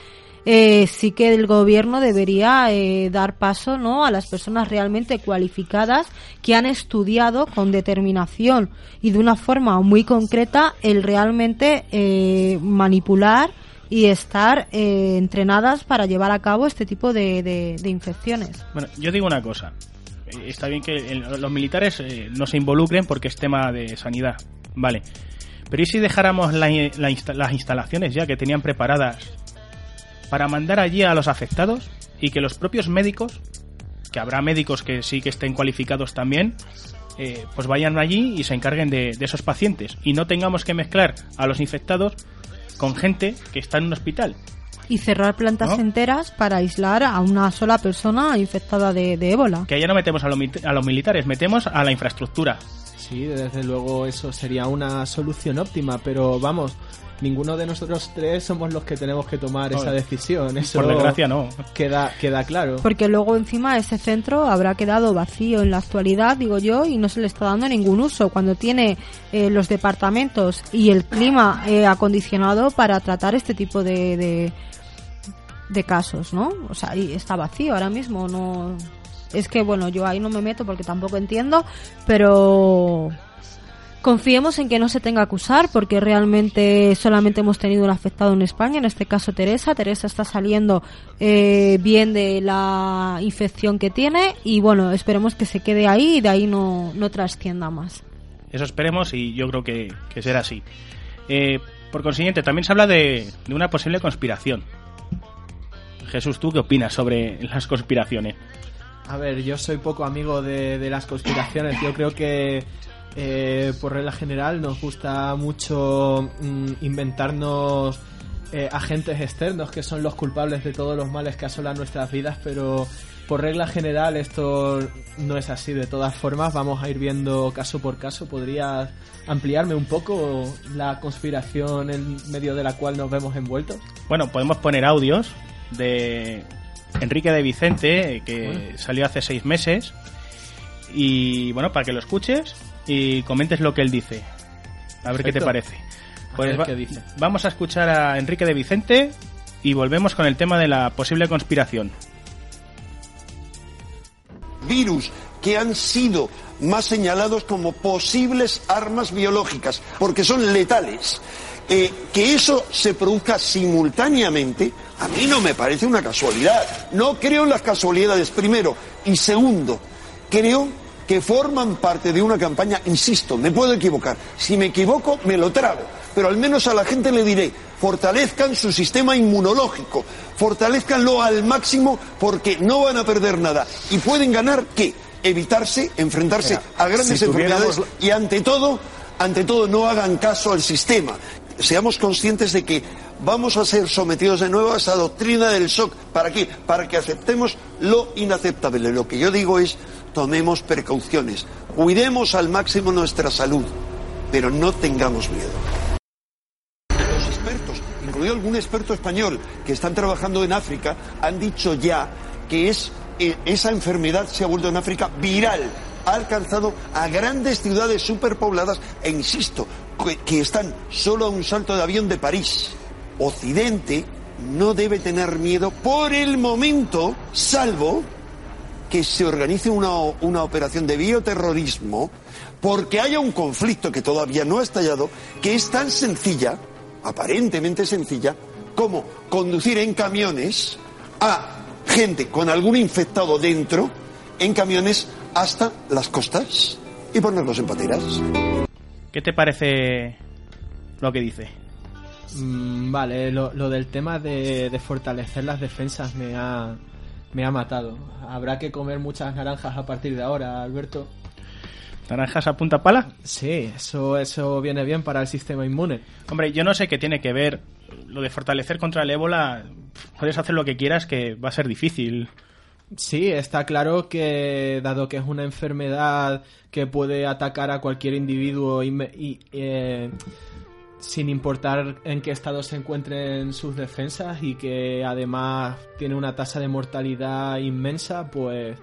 eh, sí que el gobierno debería eh, dar paso ¿no? a las personas realmente cualificadas que han estudiado con determinación y de una forma muy concreta el realmente eh, manipular y estar eh, entrenadas para llevar a cabo este tipo de, infecciones. Bueno, yo digo una cosa. Eh, está bien que los militares no se involucren porque es tema de sanidad. Vale. Pero ¿y si dejáramos las instalaciones ya que tenían preparadas para mandar allí a los afectados y que los propios médicos, que habrá médicos que sí que estén cualificados también, pues vayan allí y se encarguen de, esos pacientes y no tengamos que mezclar a los infectados con gente que está en un hospital. Y cerrar plantas enteras para aislar a una sola persona infectada de, ébola. Que ya no metemos a, a los militares, metemos a la infraestructura. Sí, desde luego eso sería una solución óptima, pero vamos, ninguno de nosotros tres somos los que tenemos que tomar esa decisión. Eso por desgracia no. Queda, queda claro. Porque luego encima ese centro habrá quedado vacío en la actualidad, digo yo, y no se le está dando ningún uso cuando tiene eh, los departamentos y el clima eh, acondicionado para tratar este tipo de, de, de casos, ¿no? O sea, y está vacío ahora mismo, no... Es que, bueno, yo ahí no me meto porque tampoco entiendo, pero Confiemos en que no se tenga que usar porque realmente solamente hemos tenido un afectado en España, en este caso Teresa. Teresa está saliendo eh, bien de la infección que tiene y bueno, esperemos que se quede ahí y de ahí no, no trascienda más. Eso esperemos y yo creo que, que será así. Eh, por consiguiente, también se habla de, de una posible conspiración. Jesús, ¿tú qué opinas sobre las conspiraciones? A ver, yo soy poco amigo de, de las conspiraciones. Yo creo que eh, por regla general nos gusta mucho mm, inventarnos eh, agentes externos que son los culpables de todos los males que asolan nuestras vidas, pero por regla general esto no es así. De todas formas, vamos a ir viendo caso por caso. ¿Podrías ampliarme un poco la conspiración en medio de la cual nos vemos envueltos? Bueno, podemos poner audios de Enrique de Vicente, que Bueno. salió hace seis meses. Y bueno, para que lo escuches y comentes lo que él dice. A ver qué te parece. A Pues ver va- qué dice. vamos a escuchar a Enrique de Vicente y volvemos con el tema de la posible conspiración. virus que han sido más señalados como posibles armas biológicas, porque son letales. Eh, que eso se produzca simultáneamente, a mí no me parece una casualidad. No creo en las casualidades, primero. Y segundo, creo que forman parte de una campaña, insisto, me puedo equivocar. Si me equivoco, me lo trago. Pero al menos a la gente le diré, fortalezcan su sistema inmunológico, fortalezcanlo al máximo porque no van a perder nada. ¿Y pueden ganar qué? Evitarse, enfrentarse Mira, a grandes si tuviéramos enfermedades y ante todo, ante todo no hagan caso al sistema. Seamos conscientes de que vamos a ser sometidos de nuevo a esa doctrina del shock. ¿Para qué? Para que aceptemos lo inaceptable. Lo que yo digo es, tomemos precauciones, cuidemos al máximo nuestra salud, pero no tengamos miedo. Los expertos, incluido algún experto español que están trabajando en África, han dicho ya que eh, esa enfermedad se ha vuelto en África viral. Ha alcanzado a grandes ciudades superpobladas e insisto, que, que están solo a un salto de avión de París. Occidente no debe tener miedo por el momento, salvo que se organice una, una operación de bioterrorismo porque haya un conflicto que todavía no ha estallado, que es tan sencilla, aparentemente sencilla, como conducir en camiones a gente con algún infectado dentro, en camiones hasta las costas y ponerlos en pateras. ¿Qué te parece lo que dice? Mm, vale, lo, lo del tema de, de fortalecer las defensas me ha, me ha matado. Habrá que comer muchas naranjas a partir de ahora, Alberto. ¿Naranjas a punta pala? Sí, eso, eso viene bien para el sistema inmune. Hombre, yo no sé qué tiene que ver lo de fortalecer contra el ébola. Puedes hacer lo que quieras, que va a ser difícil. Sí, está claro que dado que es una enfermedad que puede atacar a cualquier individuo inme- y, eh, sin importar en qué estado se encuentren sus defensas y que además tiene una tasa de mortalidad inmensa, pues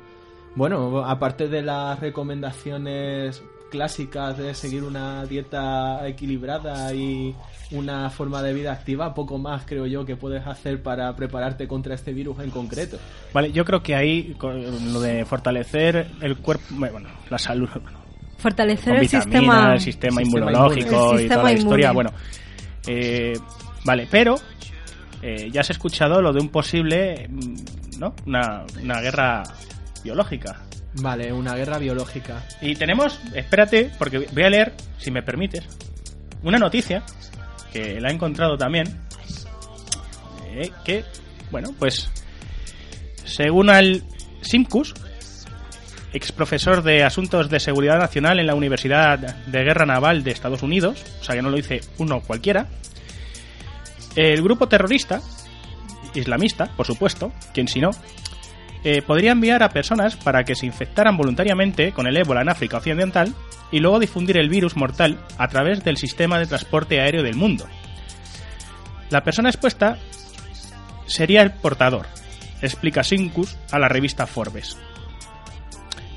bueno, aparte de las recomendaciones clásicas de seguir una dieta equilibrada y una forma de vida activa, poco más creo yo que puedes hacer para prepararte contra este virus en concreto. Vale, yo creo que ahí lo de fortalecer el cuerpo, bueno, la salud, bueno, Fortalecer con el sistema, el sistema, sistema inmunológico. El y toda la historia. inmune. Bueno, eh, vale, pero eh, ya has escuchado lo de un posible, mm, ¿no? Una, una guerra biológica. Vale, una guerra biológica. Y tenemos, espérate, porque voy a leer, si me permites, una noticia que la he encontrado también, eh, que, bueno, pues, según al Simcus, ex profesor de Asuntos de Seguridad Nacional en la Universidad de Guerra Naval de Estados Unidos, o sea que no lo dice uno cualquiera, el grupo terrorista, islamista, por supuesto, quien si no, eh, podría enviar a personas para que se infectaran voluntariamente con el ébola en África Occidental y luego difundir el virus mortal a través del sistema de transporte aéreo del mundo. La persona expuesta sería el portador, explica Sincus a la revista Forbes.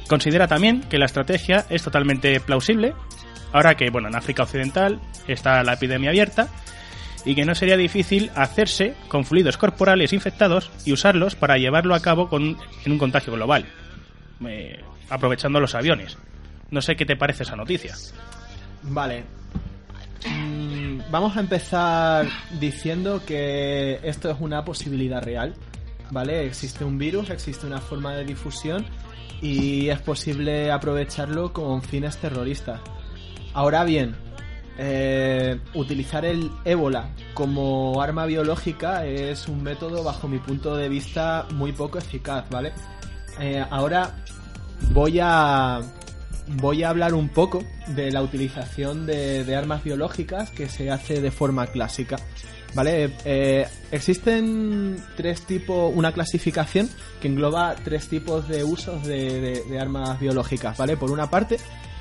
Considera también que la estrategia es totalmente plausible, ahora que bueno, en África Occidental está la epidemia abierta y que no sería difícil hacerse con fluidos corporales infectados y usarlos para llevarlo a cabo con, en un contagio global, eh, aprovechando los aviones. No sé qué te parece esa noticia. Vale. Mm, vamos a empezar diciendo que esto es una posibilidad real. ¿Vale? Existe un virus, existe una forma de difusión y es posible aprovecharlo con fines terroristas. Ahora bien, eh, utilizar el ébola como arma biológica es un método, bajo mi punto de vista, muy poco eficaz, ¿vale? Eh, ahora voy a voy a hablar un poco de la utilización de, de armas biológicas que se hace de forma clásica. ¿Vale? Eh, existen tres tipos, una clasificación que engloba tres tipos de usos de, de- de armas biológicas, ¿vale? Por una parte,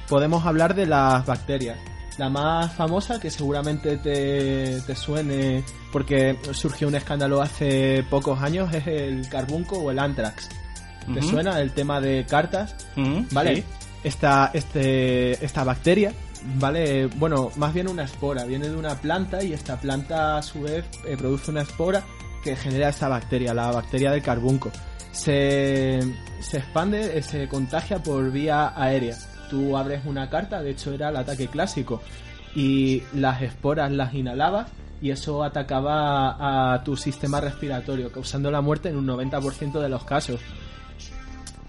podemos hablar de las bacterias. La más famosa, que seguramente te, te suene porque surgió un escándalo hace pocos años, es el carbunco o el anthrax. ¿Te suena el tema de cartas? ¿Vale? sí. Esta, este, esta bacteria, ¿vale? Bueno, más bien una espora, viene de una planta y esta planta a su vez eh, produce una espora que genera esta bacteria, la bacteria del carbunco. Se, se expande, eh, se contagia por vía aérea. Tú abres una carta, de hecho era el ataque clásico, y las esporas las inhalabas y eso atacaba a tu sistema respiratorio, causando la muerte en un 90% de los casos.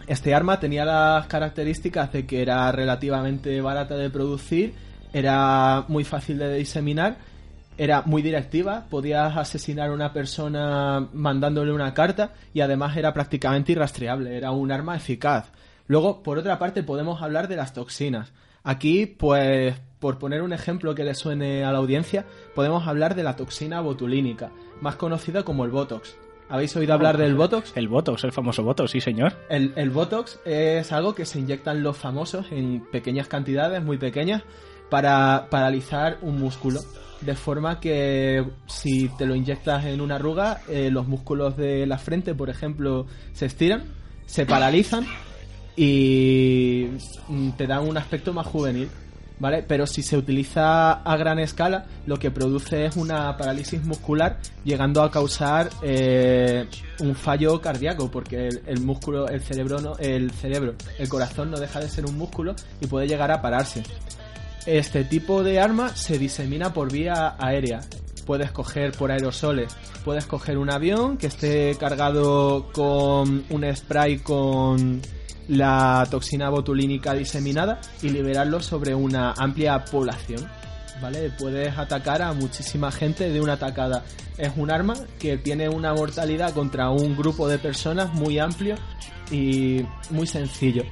Este arma tenía las características de que era relativamente barata de producir, era muy fácil de diseminar, era muy directiva, podías asesinar a una persona mandándole una carta y además era prácticamente irrastreable, era un arma eficaz. Luego, por otra parte, podemos hablar de las toxinas. Aquí, pues, por poner un ejemplo que le suene a la audiencia, podemos hablar de la toxina botulínica, más conocida como el Botox. ¿Habéis oído hablar del Botox? El Botox, el famoso Botox, sí, señor. El, el Botox es algo que se inyectan los famosos en pequeñas cantidades, muy pequeñas, para paralizar un músculo. De forma que si te lo inyectas en una arruga, eh, los músculos de la frente, por ejemplo, se estiran, se paralizan y mm, te dan un aspecto más juvenil. ¿Vale? Pero si se utiliza a gran escala, lo que produce es una parálisis muscular, llegando a causar eh, un fallo cardíaco, porque el, músculo, el cerebro, no, el cerebro, el corazón no deja de ser un músculo y puede llegar a pararse. Este tipo de arma se disemina por vía aérea. Puedes coger por aerosoles, puedes coger un avión que esté cargado con un spray con la toxina botulínica diseminada y liberarlo sobre una amplia población. ¿Vale? Puedes atacar a muchísima gente de una atacada. Es un arma que tiene una mortalidad contra un grupo de personas muy amplio y muy sencillo.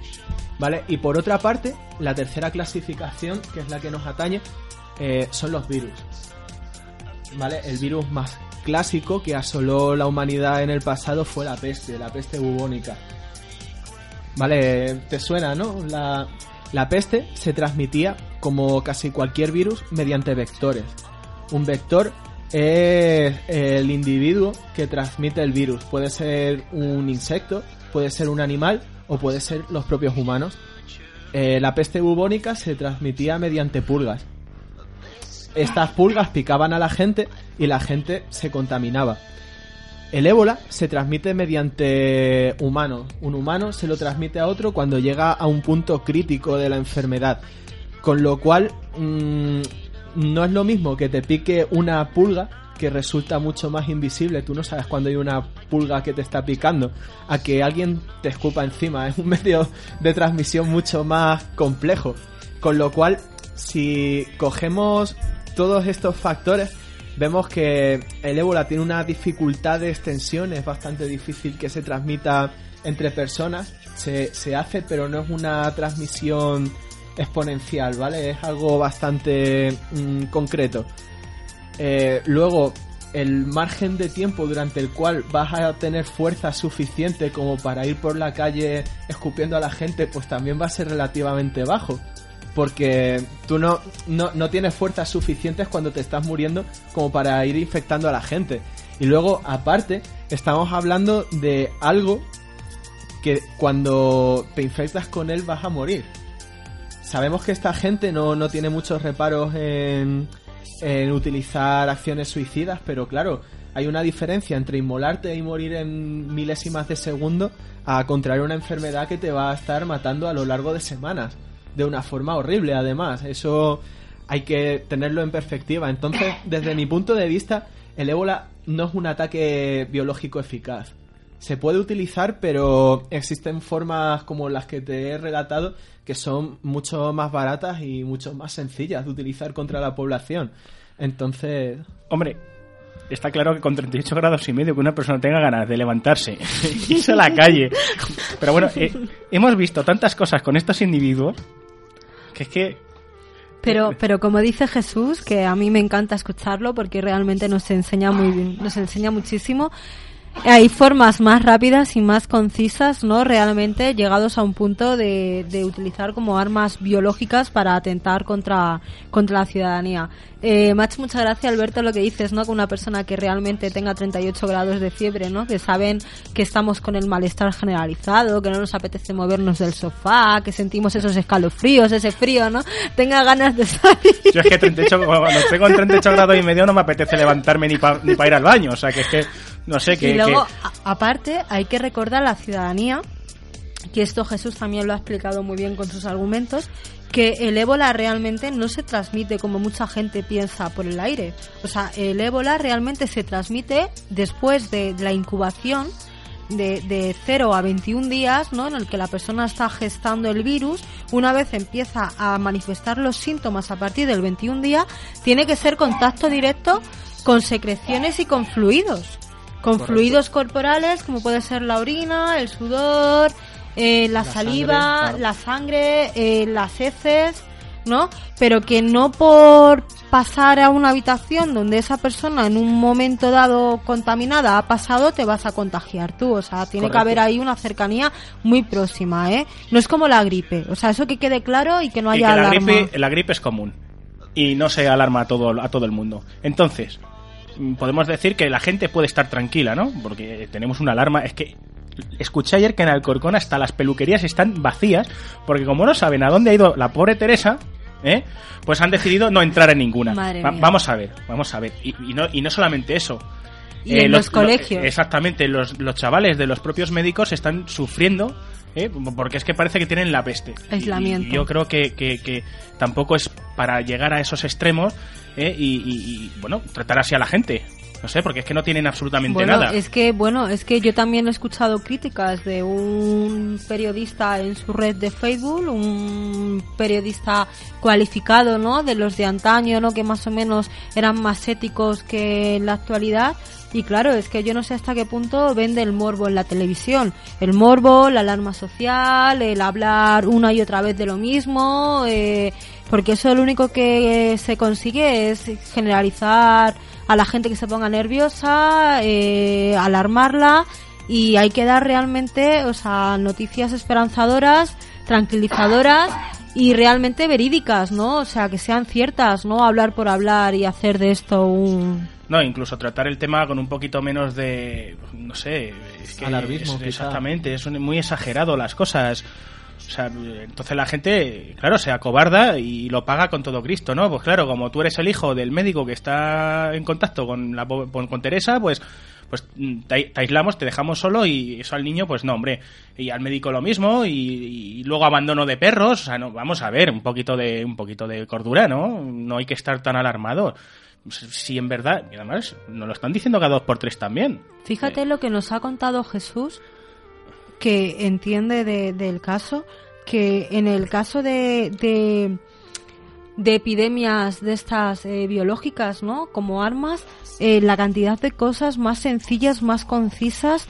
¿Vale? Y por otra parte, la tercera clasificación, que es la que nos atañe, eh, son los virus. ¿Vale? El virus más clásico que asoló la humanidad en el pasado fue la peste, la peste bubónica. Vale, te suena, ¿no? La, la peste se transmitía, como casi cualquier virus, mediante vectores. Un vector es el individuo que transmite el virus. Puede ser un insecto, puede ser un animal o puede ser los propios humanos. Eh, la peste bubónica se transmitía mediante pulgas. Estas pulgas picaban a la gente y la gente se contaminaba. El ébola se transmite mediante humanos. Un humano se lo transmite a otro cuando llega a un punto crítico de la enfermedad. Con lo cual, mm, no es lo mismo que te pique una pulga, que resulta mucho más invisible. Tú no sabes cuándo hay una pulga que te está picando, a que alguien te escupa encima. Es un <laughs> medio de transmisión mucho más complejo. Con lo cual, si cogemos todos estos factores, vemos que el ébola tiene una dificultad de extensión, es bastante difícil que se transmita entre personas, se, se hace, pero no es una transmisión exponencial, ¿vale? Es algo bastante mm, concreto. Eh, luego, el margen de tiempo durante el cual vas a tener fuerza suficiente como para ir por la calle escupiendo a la gente, pues también va a ser relativamente bajo porque tú no, no, no, tienes fuerzas suficientes cuando te estás muriendo como para ir infectando a la gente. Y luego, aparte, estamos hablando de algo que cuando te infectas con él vas a morir. Sabemos que esta gente no, no tiene muchos reparos en, en utilizar acciones suicidas, pero claro, hay una diferencia entre inmolarte y morir en milésimas de segundo a contraer una enfermedad que te va a estar matando a lo largo de semanas de una forma horrible además. Eso hay que tenerlo en perspectiva. Entonces, desde mi punto de vista, el ébola no es un ataque biológico eficaz. Se puede utilizar, pero existen formas como las que te he relatado que son mucho más baratas y mucho más sencillas de utilizar contra la población. Entonces... Hombre, está claro que con 38 grados y medio que una persona tenga ganas de levantarse <laughs> y irse a la calle. Pero bueno, eh, hemos visto tantas cosas con estos individuos que es que pero, pero como dice Jesús, que a mí me encanta escucharlo porque realmente nos enseña muy nos enseña muchísimo. Hay formas más rápidas y más concisas, ¿no? Realmente llegados a un punto de, de utilizar como armas biológicas para atentar contra, contra la ciudadanía. Eh, me ha hecho mucha gracia, Alberto, lo que dices, ¿no? Con una persona que realmente tenga 38 grados de fiebre, ¿no? Que saben que estamos con el malestar generalizado, que no nos apetece movernos del sofá, que sentimos esos escalofríos, ese frío, ¿no? Tenga ganas de salir. Yo es que 38, cuando tengo 38 grados y medio no me apetece levantarme ni para ni ir al baño, o sea que es que, no sé, que... Y luego, aparte, hay que recordar a la ciudadanía que esto Jesús también lo ha explicado muy bien con sus argumentos, que el ébola realmente no se transmite como mucha gente piensa por el aire. O sea, el ébola realmente se transmite después de la incubación de, de 0 a 21 días, ¿no? En el que la persona está gestando el virus, una vez empieza a manifestar los síntomas a partir del 21 día, tiene que ser contacto directo con secreciones y con fluidos. Con fluidos corporales, como puede ser la orina, el sudor, eh, la, saliva, la sangre, eh, las heces, ¿no? Pero que no por pasar a una habitación donde esa persona en un momento dado contaminada ha pasado, te vas a contagiar tú. O sea, tiene que haber ahí una cercanía muy próxima, ¿eh? No es como la gripe. O sea, eso que quede claro y que no haya la Gripe, la gripe es común y no se alarma a todo, a todo el mundo. Entonces, podemos decir que la gente puede estar tranquila, ¿no? Porque tenemos una alarma. Es que escuché ayer que en Alcorcón hasta las peluquerías están vacías, porque como no saben a dónde ha ido la pobre Teresa, ¿eh? pues han decidido no entrar en ninguna. vamos a ver, vamos a ver. Y, no, y no solamente eso. Y en eh, los, colegios. exactamente, los, los chavales de los propios médicos están sufriendo ¿eh? porque es que parece que tienen la peste. Aislamiento. Y, yo creo que, que, tampoco es para llegar a esos extremos ¿eh? y, y, bueno, tratar así a la gente. No sé, porque es que no tienen absolutamente bueno, nada. Es que, bueno, es que yo también he escuchado críticas de un periodista en su red de Facebook, un periodista cualificado, ¿no? De los de antaño, ¿no? Que más o menos eran más éticos que en la actualidad. Y claro, es que yo no sé hasta qué punto vende el morbo en la televisión. El morbo, la alarma social, el hablar una y otra vez de lo mismo, eh, porque eso lo único que se consigue es generalizar a la gente que se ponga nerviosa, eh, alarmarla y hay que dar realmente, o sea, noticias esperanzadoras, tranquilizadoras y realmente verídicas, ¿no? O sea, que sean ciertas, no hablar por hablar y hacer de esto un no, incluso tratar el tema con un poquito menos de, no sé, es que alarmismo, exactamente, es muy exagerado las cosas. O sea, entonces la gente, claro, se acobarda y lo paga con todo Cristo, ¿no? Pues claro, como tú eres el hijo del médico que está en contacto con, la, con, Teresa, pues pues te, aislamos, te dejamos solo y eso al niño, pues no, hombre. Y al médico lo mismo y, luego abandono de perros. O sea, no, vamos a ver, un poquito de, un poquito de cordura, ¿no? No hay que estar tan alarmado. Si en verdad, y además, nos lo están diciendo cada dos por tres también. Fíjate lo que nos ha contado Jesús que entiende del caso, que en el caso de, de, epidemias de estas eh, biológicas, ¿no? Como armas, eh, la cantidad de cosas más sencillas, más concisas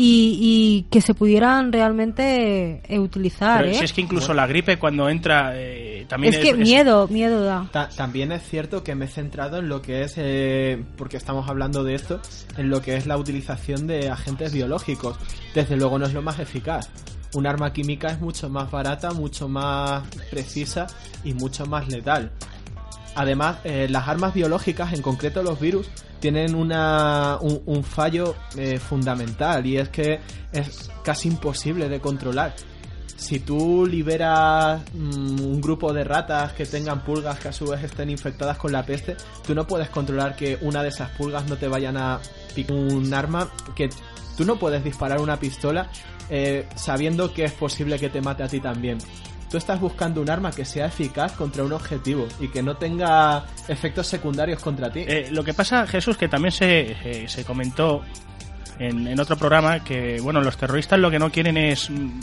y, que se pudieran realmente eh, utilizar. Pero si es que incluso la gripe cuando entra eh, también es que miedo, miedo da. también es cierto que me he centrado en lo que es, eh, porque estamos hablando de esto, en lo que es la utilización de agentes biológicos. Desde luego no es lo más eficaz. Un arma química es mucho más barata, mucho más precisa y mucho más letal. Además, las armas biológicas, en concreto los virus, tienen una, un, fallo eh, fundamental y es que es casi imposible de controlar. Si tú liberas mm, un grupo de ratas que tengan pulgas que a su vez estén infectadas con la peste, tú no puedes controlar que una de esas pulgas no te vayan a picar un arma que tú no puedes disparar una pistola eh, sabiendo que es posible que te mate a ti también. Tú estás buscando un arma que sea eficaz contra un objetivo y que no tenga efectos secundarios contra ti. Eh, lo que pasa, Jesús, que también se, eh, se comentó en, en otro programa que, bueno, los terroristas lo que no quieren es mm,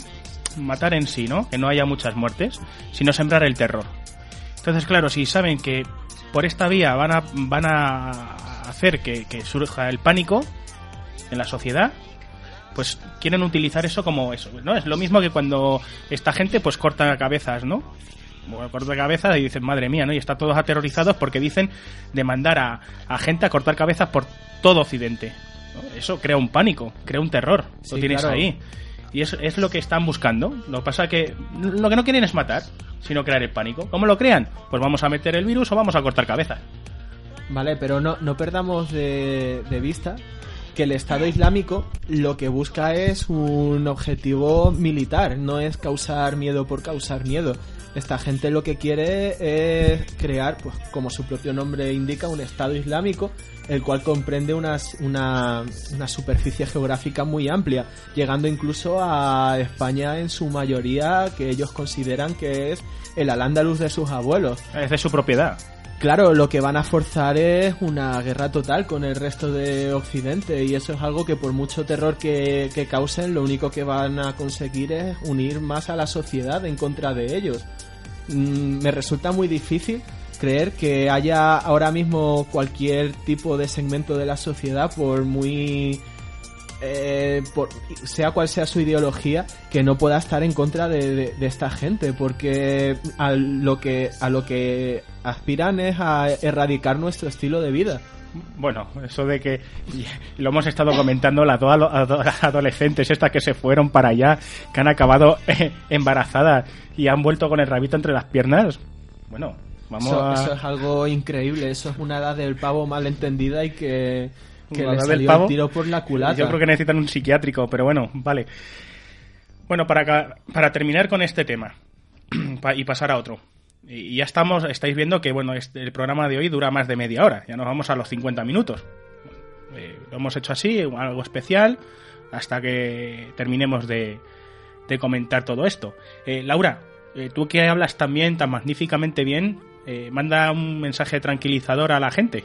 matar en sí, ¿no? Que no haya muchas muertes, sino sembrar el terror. Entonces, claro, si saben que por esta vía van a, van a hacer que, que surja el pánico en la sociedad, pues quieren utilizar eso como eso, ¿no? Es lo mismo que cuando esta gente pues corta cabezas, ¿no? Bueno, corta cabezas y dicen, madre mía, ¿no? Y están todos aterrorizados porque dicen de mandar a, a gente a cortar cabezas por todo Occidente. ¿no? Eso crea un pánico, crea un terror. Sí, lo tienes claro. ahí. Y eso es lo que están buscando. Lo que pasa es que lo que no quieren es matar, sino crear el pánico. ¿Cómo lo crean? Pues vamos a meter el virus o vamos a cortar cabezas. Vale, pero no, no perdamos de, de vista que el Estado Islámico lo que busca es un objetivo militar, no es causar miedo por causar miedo. Esta gente lo que quiere es crear, pues como su propio nombre indica, un Estado Islámico, el cual comprende unas- una, una superficie geográfica muy amplia, llegando incluso a España en su mayoría, que ellos consideran que es el Al-Ándalus de sus abuelos. Es de su propiedad. Claro, lo que van a forzar es una guerra total con el resto de Occidente y eso es algo que por mucho terror que, que causen, lo único que van a conseguir es unir más a la sociedad en contra de ellos. Mm, me resulta muy difícil creer que haya ahora mismo cualquier tipo de segmento de la sociedad, por muy... eh, por- sea cual sea su ideología, que no pueda estar en contra de, de- de esta gente, porque a lo que a lo que aspiran es a erradicar nuestro estilo de vida. Bueno, eso de que lo hemos estado comentando las dos ado- ado- adolescentes estas que se fueron para allá, que han acabado eh, embarazadas y han vuelto con el rabito entre las piernas. Bueno, vamos Eso, a eso es algo increíble, eso es una edad del pavo mal entendida y que, que le salió pavo. el tiro por la culata. Yo creo que necesitan un psiquiátrico, pero bueno, vale. Bueno, para, para terminar con este tema <clears throat> y pasar a otro. Y y ya estamos, estáis viendo que bueno, este- el programa de hoy dura más de media hora. Ya nos vamos a los 50 minutos. Eh, lo hemos hecho así, algo especial, hasta que terminemos de, de comentar todo esto. Eh, Laura, eh, tú que hablas también tan magníficamente bien, eh, manda un mensaje tranquilizador a la gente.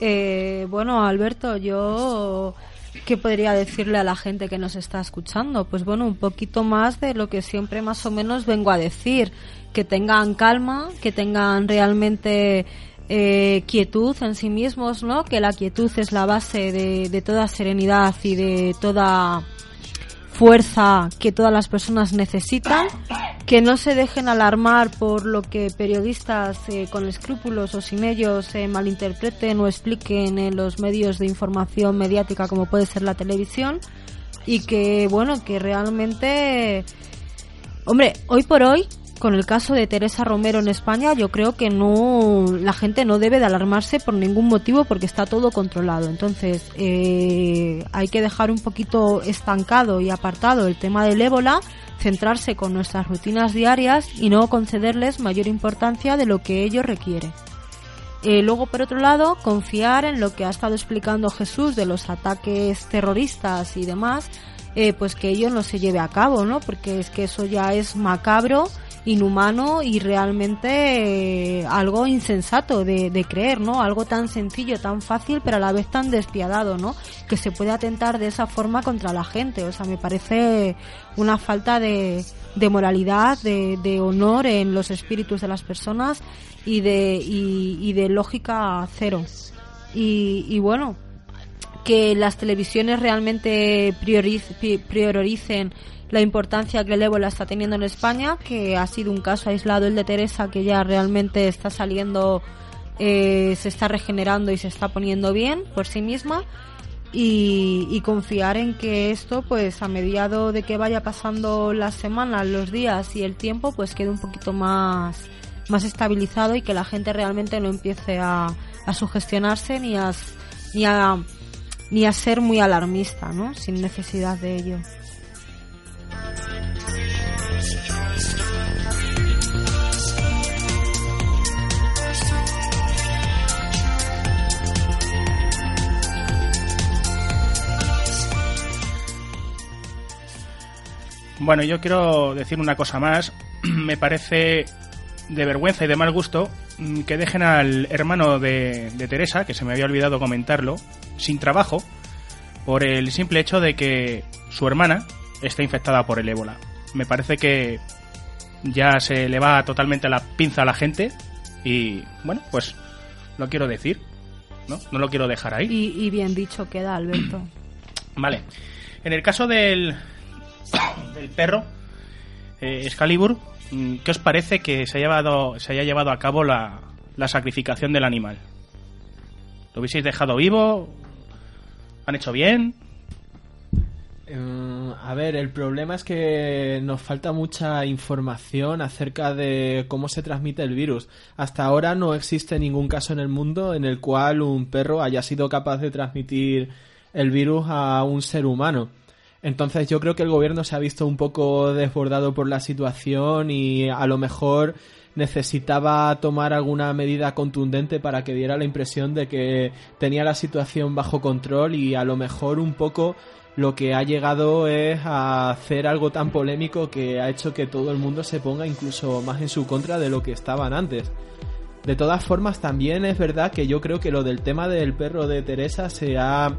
Eh, bueno, Alberto, yo ¿qué podría decirle a la gente que nos está escuchando? Pues bueno, un poquito más de lo que siempre más o menos vengo a decir, que tengan calma, que tengan realmente eh, quietud en sí mismos, ¿no? Que la quietud es la base de, de toda serenidad y de toda fuerza que todas las personas necesitan, que no se dejen alarmar por lo que periodistas eh, con escrúpulos o sin ellos eh, malinterpreten o expliquen en los medios de información mediática como puede ser la televisión. Y que bueno que realmente hombre hoy por hoy con el caso de Teresa Romero en España, yo creo que no la gente no debe de alarmarse por ningún motivo porque está todo controlado. Entonces, eh, hay que dejar un poquito estancado y apartado el tema del ébola, centrarse con nuestras rutinas diarias y no concederles mayor importancia de lo que ello requiere. Eh, luego, por otro lado, confiar en lo que ha estado explicando Jesús de los ataques terroristas y demás, eh, pues que ello no se lleve a cabo, ¿no? Porque es que eso ya es macabro, inhumano y realmente eh, algo insensato de, de creer, ¿no? Algo tan sencillo, tan fácil, pero a la vez tan despiadado, ¿no? Que se puede atentar de esa forma contra la gente. O sea, me parece una falta de, moralidad, de, honor en los espíritus de las personas y de, y, y de lógica cero. Y, y bueno, que las televisiones realmente prioricen la importancia que el ébola está teniendo en España, que ha sido un caso aislado el de Teresa, que ya realmente está saliendo, eh, se está regenerando y se está poniendo bien por sí misma. Y, y confiar en que esto, pues a mediado de que vaya pasando las semanas, los días y el tiempo, pues quede un poquito más, más estabilizado y que la gente realmente no empiece a, a sugestionarse ni a, ni a ni a ser muy alarmista, ¿no? Sin necesidad de ello. Bueno, yo quiero decir una cosa más. <clears throat> Me parece de vergüenza y de mal gusto mm, que dejen al hermano de, de Teresa, que se me había olvidado comentarlo, sin trabajo por el simple hecho de que su hermana está infectada por el ébola. Me parece que ya se le va totalmente la pinza a la gente y bueno, pues lo quiero decir, ¿no? No lo quiero dejar ahí. Y, y bien dicho queda, Alberto. <clears throat> Vale. En el caso del, <coughs> del perro, eh, Excalibur, mm, ¿qué os parece que se haya llevado, se haya llevado a cabo la, la sacrificación del animal? ¿Lo hubieseis dejado vivo? ¿Han hecho bien? Eh, a ver, el problema es que nos falta mucha información acerca de cómo se transmite el virus. Hasta ahora no existe ningún caso en el mundo en el cual un perro haya sido capaz de transmitir el virus a un ser humano. Entonces yo creo que el gobierno se ha visto un poco desbordado por la situación y a lo mejor necesitaba tomar alguna medida contundente para que diera la impresión de que tenía la situación bajo control y a lo mejor un poco lo que ha llegado es a hacer algo tan polémico que ha hecho que todo el mundo se ponga incluso más en su contra de lo que estaban antes. De todas formas, también es verdad que yo creo que lo del tema del perro de Teresa se ha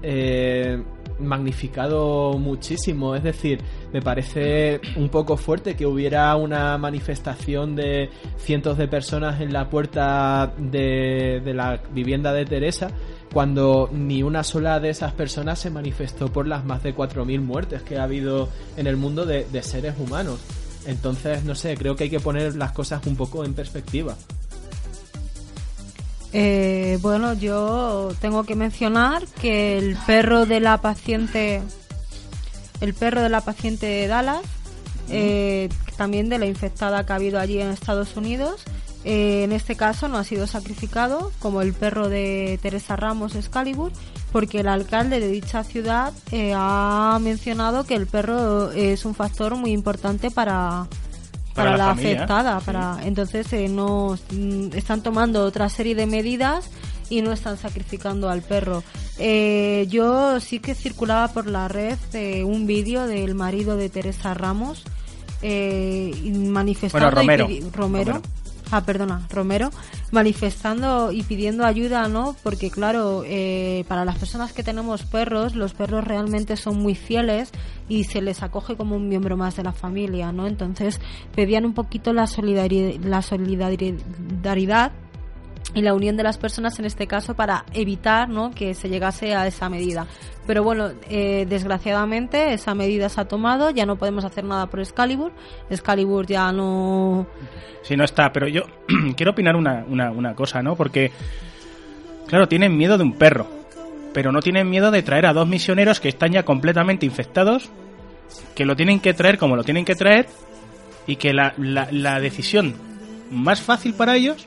eh, magnificado muchísimo. Es decir, me parece un poco fuerte que hubiera una manifestación de cientos de personas en la puerta de, de la vivienda de Teresa cuando ni una sola de esas personas se manifestó por las más de 4.000 muertes que ha habido en el mundo de, de seres humanos. Entonces, no sé, creo que hay que poner las cosas un poco en perspectiva. Eh, bueno, yo tengo que mencionar que el perro de la paciente, el perro de la paciente Dallas, eh, también de la infectada que ha habido allí en Estados Unidos, eh, en este caso no ha sido sacrificado como el perro de Teresa Ramos Excalibur, porque el alcalde de dicha ciudad eh, ha mencionado que el perro es un factor muy importante para para, Para la familia, afectada, sí. para entonces eh, no mm, están tomando otra serie de medidas y no están sacrificando al perro. Eh, yo sí que circulaba por la red eh, un vídeo del marido de Teresa Ramos eh, manifestando Bueno, Romero. y pidi- Romero. Romero. Ah, perdona, Romero, manifestando y pidiendo ayuda, ¿no? Porque claro, eh, para las personas que tenemos perros, los perros realmente son muy fieles y se les acoge como un miembro más de la familia, ¿no? Entonces pedían un poquito la la solidaridad y la unión de las personas en este caso para evitar ¿no? que se llegase a esa medida. Pero bueno, eh, desgraciadamente esa medida se ha tomado, ya no podemos hacer nada por Excalibur, Excalibur ya no... Sí, no está, pero yo <clears throat> quiero opinar una, una, una cosa, ¿no? Porque, claro, tienen miedo de un perro, pero no tienen miedo de traer a dos misioneros que están ya completamente infectados, que lo tienen que traer como lo tienen que traer, y que la, la, la decisión más fácil para ellos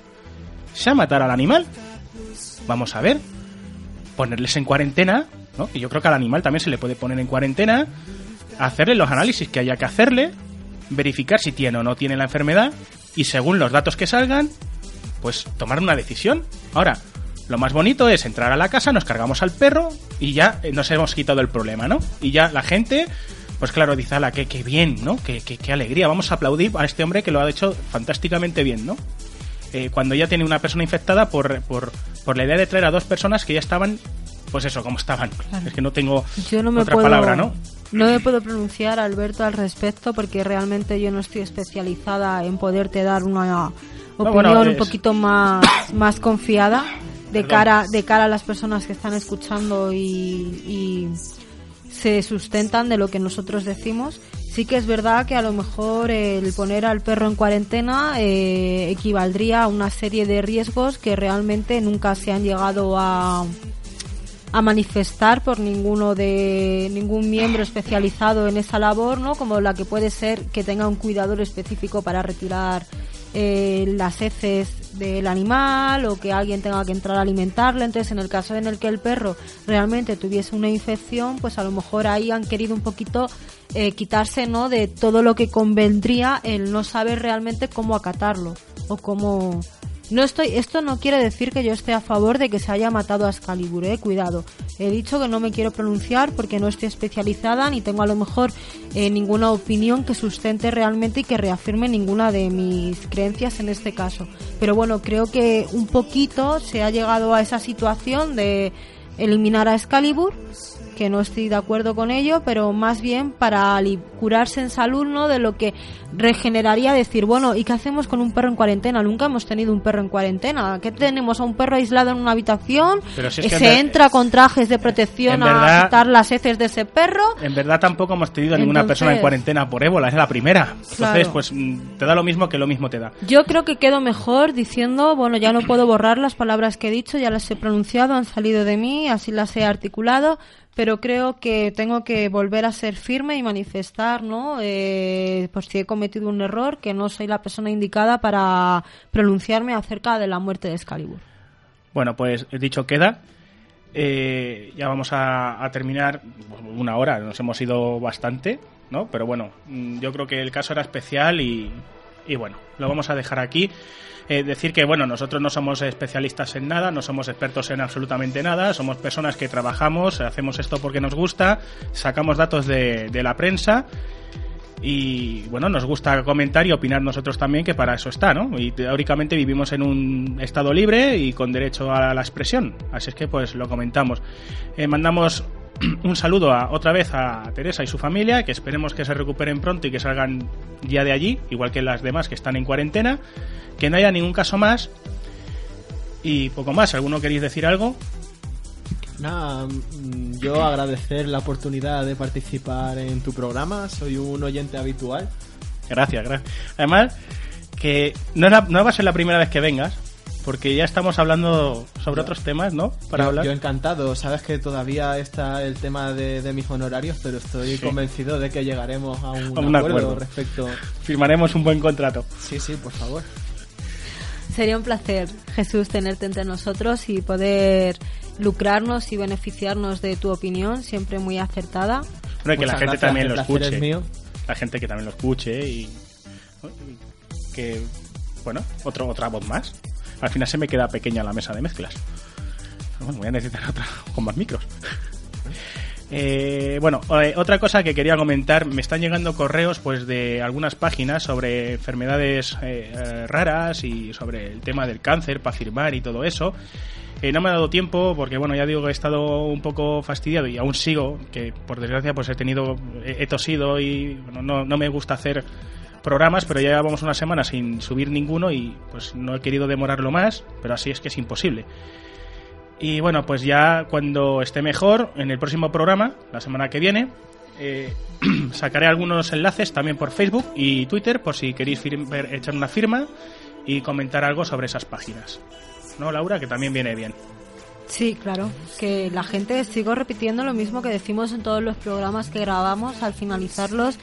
sea matar al animal. Vamos a ver, ponerles en cuarentena, ¿no? Y yo creo que al animal también se le puede poner en cuarentena, hacerle los análisis que haya que hacerle, verificar si tiene o no tiene la enfermedad y según los datos que salgan, pues tomar una decisión. Ahora, lo más bonito es entrar a la casa, nos cargamos al perro y ya eh, nos hemos quitado el problema, ¿no? Y ya la gente, pues claro, dice, ala, qué, bien, ¿no? Qué, qué alegría, vamos a aplaudir a este hombre que lo ha hecho fantásticamente bien, ¿no? Eh, cuando ya tiene una persona infectada por, por, por la idea de traer a dos personas que ya estaban, pues eso, como estaban. Claro. Es que no tengo Yo no me otra puedo, palabra, ¿no? No me puedo pronunciar, Alberto, al respecto porque realmente yo no estoy especializada en poderte dar una opinión bueno, un poquito más, más confiada de Perdón. cara, de cara a las personas que están escuchando y, y se sustentan de lo que nosotros decimos. Sí que es verdad que a lo mejor el poner al perro en cuarentena eh, equivaldría a una serie de riesgos que realmente nunca se han llegado a, a manifestar por ninguno de ningún miembro especializado en esa labor, ¿no? Como la que puede ser que tenga un cuidador específico para retirar eh, las heces del animal o que alguien tenga que entrar a alimentarlo. Entonces, en el caso en el que el perro realmente tuviese una infección, pues a lo mejor ahí han querido un poquito eh, quitarse, ¿no? De todo lo que convendría el no saber realmente cómo acatarlo o cómo no estoy, esto no quiere decir que yo esté a favor de que se haya matado a Excalibur, eh, cuidado. He dicho que no me quiero pronunciar porque no estoy especializada ni tengo a lo mejor eh, ninguna opinión que sustente realmente y que reafirme ninguna de mis creencias en este caso. Pero bueno, creo que un poquito se ha llegado a esa situación de eliminar a Excalibur que no estoy de acuerdo con ello, pero más bien para curarse en salud, ¿no? De lo que regeneraría decir, bueno, ¿y qué hacemos con un perro en cuarentena? Nunca hemos tenido un perro en cuarentena. ¿Qué tenemos? ¿A un perro aislado en una habitación? se entra con trajes de protección a quitar las heces de ese perro. En verdad tampoco hemos tenido ninguna persona en cuarentena por ébola, es la primera. Entonces, pues mm, te da lo mismo que lo mismo te da. Yo creo que quedo mejor diciendo, bueno, ya no puedo borrar las palabras que he dicho, ya las he pronunciado, han salido de mí, así las he articulado pero creo que tengo que volver a ser firme y manifestar, ¿no? Eh, pues si he cometido un error, que no soy la persona indicada para pronunciarme acerca de la muerte de Excalibur. Bueno, pues dicho queda. Eh, ya vamos a, terminar una hora, nos hemos ido bastante, ¿no? Pero bueno, mm, yo creo que el caso era especial y, y bueno, lo vamos a dejar aquí. Eh, decir que, bueno, nosotros no somos especialistas en nada, no somos expertos en absolutamente nada, somos personas que trabajamos, hacemos esto porque nos gusta, sacamos datos de, de la prensa y bueno, nos gusta comentar y opinar nosotros también que para eso está, ¿no? Y teóricamente vivimos en un estado libre y con derecho a la expresión, así es que pues lo comentamos. Eh, mandamos <clears throat> un saludo a, otra vez a Teresa y su familia, que esperemos que se recuperen pronto y que salgan ya de allí, igual que las demás que están en cuarentena, que no haya ningún caso más y poco más. ¿Alguno queréis decir algo? Nada, mm, yo agradecer la oportunidad de participar en tu programa, soy un oyente habitual. Gracias, gracias. Además, que no, no va a ser la primera vez que vengas, porque ya estamos hablando sobre otros temas, ¿no? Para yo, hablar. Yo encantado. Sabes que todavía está el tema de, mis honorarios, pero estoy convencido de que llegaremos a un, acuerdo, respecto. Firmaremos un buen contrato. Sí, sí, por favor. Sería un placer, Jesús, tenerte entre nosotros y poder lucrarnos y beneficiarnos de tu opinión, siempre muy acertada. Bueno, y que la gente también lo escuche. La gente que también lo escuche y que, bueno, otro, otra voz más al final se me queda pequeña la mesa de mezclas. Bueno, voy a necesitar otra <laughs> con más micros. Eh, bueno, eh, otra cosa que quería comentar, me están llegando correos pues de algunas páginas sobre enfermedades eh, raras y sobre el tema del cáncer para firmar y todo eso. no me ha dado tiempo porque bueno, ya digo que he estado un poco fastidiado y aún sigo, que por desgracia pues he tenido, he, tosido y no, no me gusta hacer programas, pero ya llevamos una semana sin subir ninguno y pues no he querido demorarlo más, pero así es que es imposible. Y bueno, pues ya cuando esté mejor, en el próximo programa, la semana que viene, eh, <clears throat> sacaré algunos enlaces también por Facebook y Twitter por si queréis echar una firma y comentar algo sobre esas páginas. ¿No, Laura? Que también viene bien. Sí, claro, que la gente, sigo repitiendo lo mismo que decimos en todos los programas que grabamos al finalizarlos,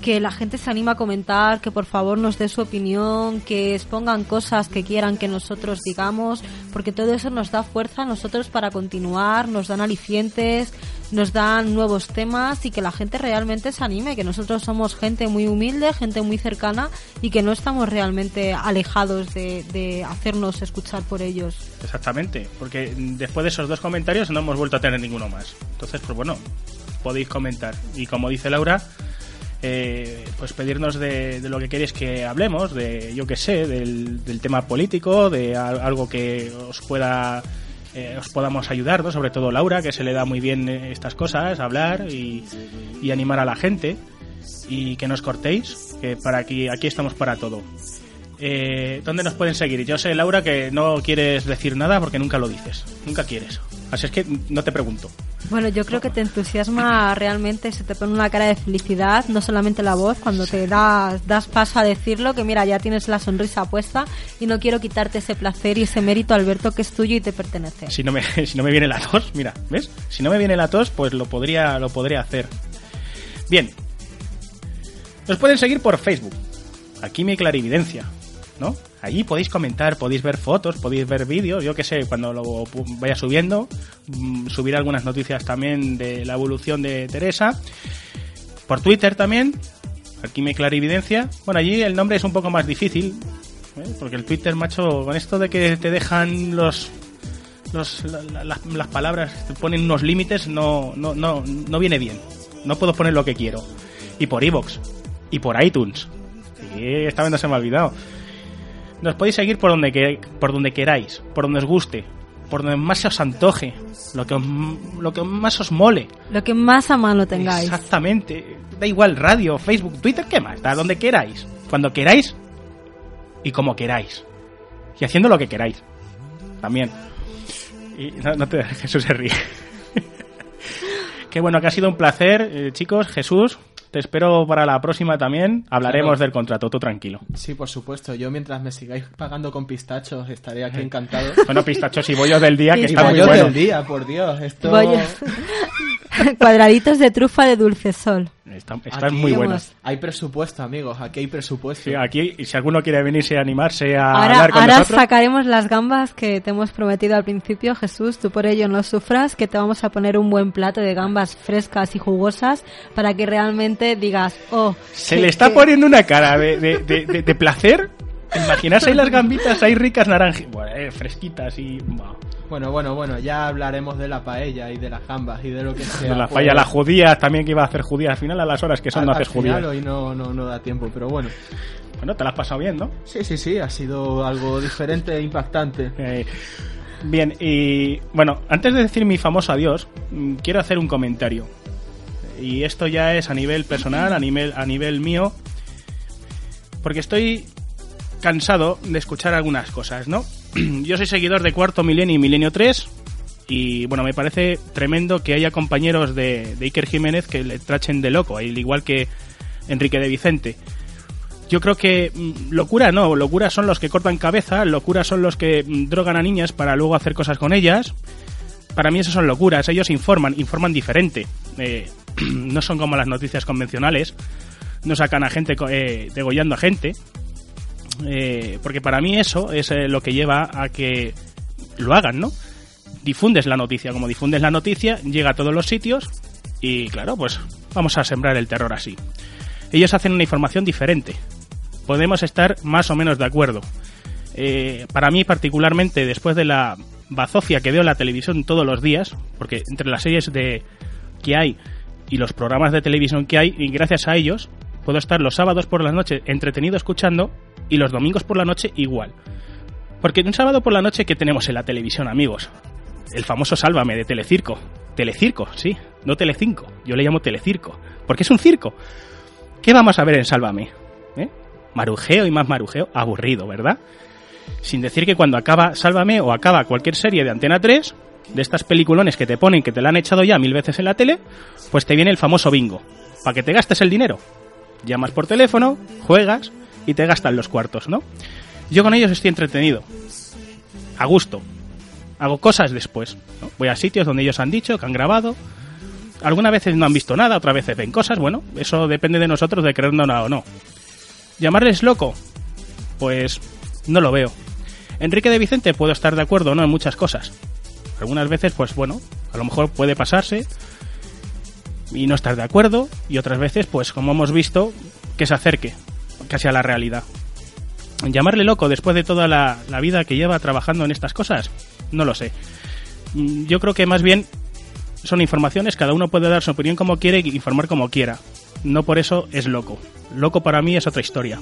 que la gente se anima a comentar, que por favor nos dé su opinión, que expongan cosas que quieran que nosotros digamos, porque todo eso nos da fuerza a nosotros para continuar, nos dan alicientes, nos dan nuevos temas y que la gente realmente se anime, que nosotros somos gente muy humilde, gente muy cercana y que no estamos realmente alejados de, de hacernos escuchar por ellos. Exactamente, porque después de esos dos comentarios no hemos vuelto a tener ninguno más. Entonces, pues bueno, podéis comentar. Y como dice Laura, eh, pues pedirnos de, lo que queréis que hablemos, de yo que sé, del, tema político, de algo que os pueda eh, os podamos ayudar, ¿no? sobre todo Laura, que se le da muy bien estas cosas, hablar y, animar a la gente y que nos cortéis, que para aquí, aquí estamos para todo. Eh, ¿Dónde nos pueden seguir? Yo sé, Laura, que no quieres decir nada porque nunca lo dices, nunca quieres. Así es que no te pregunto. Bueno, yo creo que te entusiasma realmente, se te pone una cara de felicidad, no solamente la voz, cuando te das, das paso a decirlo, que mira, ya tienes la sonrisa puesta y no quiero quitarte ese placer y ese mérito, Alberto, que es tuyo y te pertenece. Si no me, <laughs> si no me viene la tos, mira, ¿ves? Si no me viene la tos, pues lo podría, lo podría hacer. Bien. Nos pueden seguir por Facebook. Aquí mi clarividencia. ¿No? Allí podéis comentar, podéis ver fotos, podéis ver vídeos, yo que sé, cuando lo vaya subiendo, mm, subir algunas noticias también de la evolución de Teresa. Por Twitter también, aquí me clarividencia. Bueno, allí el nombre es un poco más difícil, ¿eh? porque el Twitter, macho, con esto de que te dejan los los- la- la- las palabras ponen unos límites, no, no, no, no viene bien. No puedo poner lo que quiero. Y por iVoox. Y por iTunes. Esta vez no se me ha olvidado. Nos podéis seguir por donde, que- por donde queráis, por donde os guste, por donde más se os antoje, lo que, os- lo que más os mole. Lo que más a mano tengáis. Exactamente. Da igual, radio, Facebook, Twitter, ¿qué más? Da donde queráis. Cuando queráis y como queráis. Y haciendo lo que queráis. También. Y no, no te <laughs> Jesús se ríe. <laughs> Qué bueno, que ha sido un placer, eh, chicos. Jesús, te espero para la próxima también. Hablaremos Claro. del contrato, tú tranquilo. Sí, por supuesto. Yo mientras me sigáis pagando con pistachos estaré aquí encantado. <laughs> Bueno, pistachos y bollos del día, que y está muy bollos bueno. del día, por Dios. Esto... Bollos. <laughs> Cuadraditos de trufa de dulce sol. Está- Están Aquí muy buenos. Hay presupuesto, amigos. Aquí hay presupuesto. Sí, aquí, y si alguno quiere venirse a animarse a Ahora, hablar con ahora nosotros, sacaremos las gambas que te hemos prometido al principio, Jesús. Tú por ello no sufras, que te vamos a poner un buen plato de gambas frescas y jugosas para que realmente digas, oh, se que- le está que- poniendo una cara de, de, de, de- de placer. Imaginarse ahí las gambitas ahí ricas naranjas, bueno, eh, fresquitas y... Bueno, bueno, bueno. Ya hablaremos de la paella y de las gambas y de lo que sea. De la pues, falla, las judías también que iba a hacer judías. Al final a las horas que son al- no al haces final judías. hoy no, no, no da tiempo, pero bueno. Bueno, te la has pasado bien, ¿no? Sí, sí, sí. Ha sido algo diferente e impactante. Eh, bien, y bueno, antes de decir mi famoso adiós, mm, quiero hacer un comentario. Y esto ya es a nivel personal, a nivel, a nivel mío, porque estoy cansado de escuchar algunas cosas, ¿no? <clears throat> Yo soy seguidor de Cuarto Milenio y Milenio 3, y bueno, me parece tremendo que haya compañeros de, de Iker Jiménez que le trachen de loco, al igual que Enrique de Vicente. Yo creo que mm, locura no, locura son los que cortan cabeza, locura son los que mm, drogan a niñas para luego hacer cosas con ellas. Para mí eso son locuras, ellos informan, informan diferente. Eh, <clears throat> no son como las noticias convencionales, no sacan a gente eh, degollando a gente. Eh, porque para mí eso es eh, lo que lleva a que lo hagan, ¿no? Difundes la noticia, como difundes la noticia, llega a todos los sitios y claro, pues vamos a sembrar el terror así. Ellos hacen una información diferente. Podemos estar más o menos de acuerdo. Para mí particularmente, después de la bazofia que veo en la televisión todos los días, porque entre las series de que hay y los programas de televisión que hay, y gracias a ellos, puedo estar los sábados por la noche entretenido escuchando y los domingos por la noche igual. Porque un sábado por la noche que tenemos en la televisión, amigos, el famoso Sálvame de Telecirco. Telecirco, sí, no Telecinco. Yo le llamo Telecirco, porque es un circo. ¿Qué vamos a ver en Sálvame? ¿Eh? Marujeo y más marujeo, aburrido, ¿verdad? Sin decir que cuando acaba Sálvame o acaba cualquier serie de Antena 3, de estas peliculones que te ponen, que te la han echado ya mil veces en la tele, pues te viene el famoso bingo, para que te gastes el dinero. Llamas por teléfono, juegas y te gastan los cuartos, ¿no? Yo con ellos estoy entretenido, a gusto. Hago cosas después. Voy a sitios donde ellos han dicho, que han grabado. Algunas veces no han visto nada, otras veces ven cosas. Bueno, eso depende de nosotros de creernos o no. ¿Llamarles loco? Pues no lo veo. Enrique de Vicente puedo estar de acuerdo o no en muchas cosas. Algunas veces, pues bueno, a lo mejor puede pasarse y no estar de acuerdo. Y otras veces, pues como hemos visto, que se acerque casi a la realidad. ¿Llamarle loco después de toda la, vida que lleva trabajando en estas cosas? No lo sé. Mm, Yo creo que más bien son informaciones, cada uno puede dar su opinión como quiere y informar como quiera. No por eso es loco. Loco para mí es otra historia.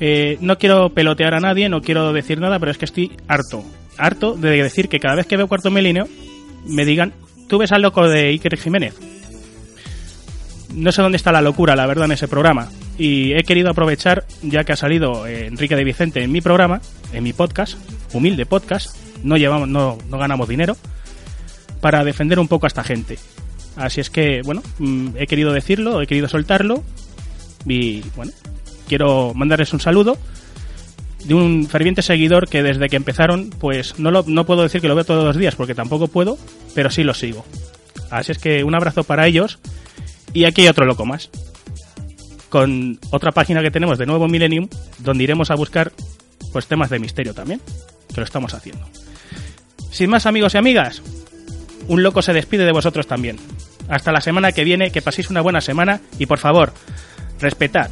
Eh, no quiero pelotear a nadie, no quiero decir nada, pero es que estoy harto. Harto de decir que cada vez que veo Cuarto Milenio me digan, tú ves al loco de Iker Jiménez. No sé dónde está la locura, la verdad, en ese programa. Y he querido aprovechar, ya que ha salido eh, Enrique de Vicente en mi programa, en mi podcast, humilde podcast, no, llevamos, no, no ganamos dinero, para defender un poco a esta gente. Así es que, bueno, mm, he querido decirlo, he querido soltarlo y, bueno, quiero mandarles un saludo de un ferviente seguidor que desde que empezaron, pues no, lo, no puedo decir que lo veo todos los días porque tampoco puedo, pero sí lo sigo. Así es que un abrazo para ellos y aquí hay otro loco más. Con otra página que tenemos de Nuevo Millennium, donde iremos a buscar pues temas de misterio también, que lo estamos haciendo. Sin más amigos y amigas, un loco se despide de vosotros también. Hasta la semana que viene, que paséis una buena semana y por favor, respetad.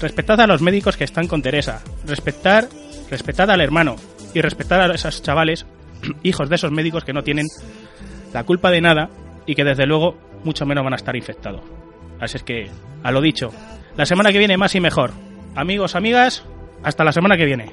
Respetad a los médicos que están con Teresa. Respetad, respetad al hermano y respetad a esos chavales <clears throat> hijos de esos médicos que no tienen la culpa de nada y que desde luego mucho menos van a estar infectados. Así es que, a lo dicho, la semana que viene más y mejor. Amigos, amigas, hasta la semana que viene.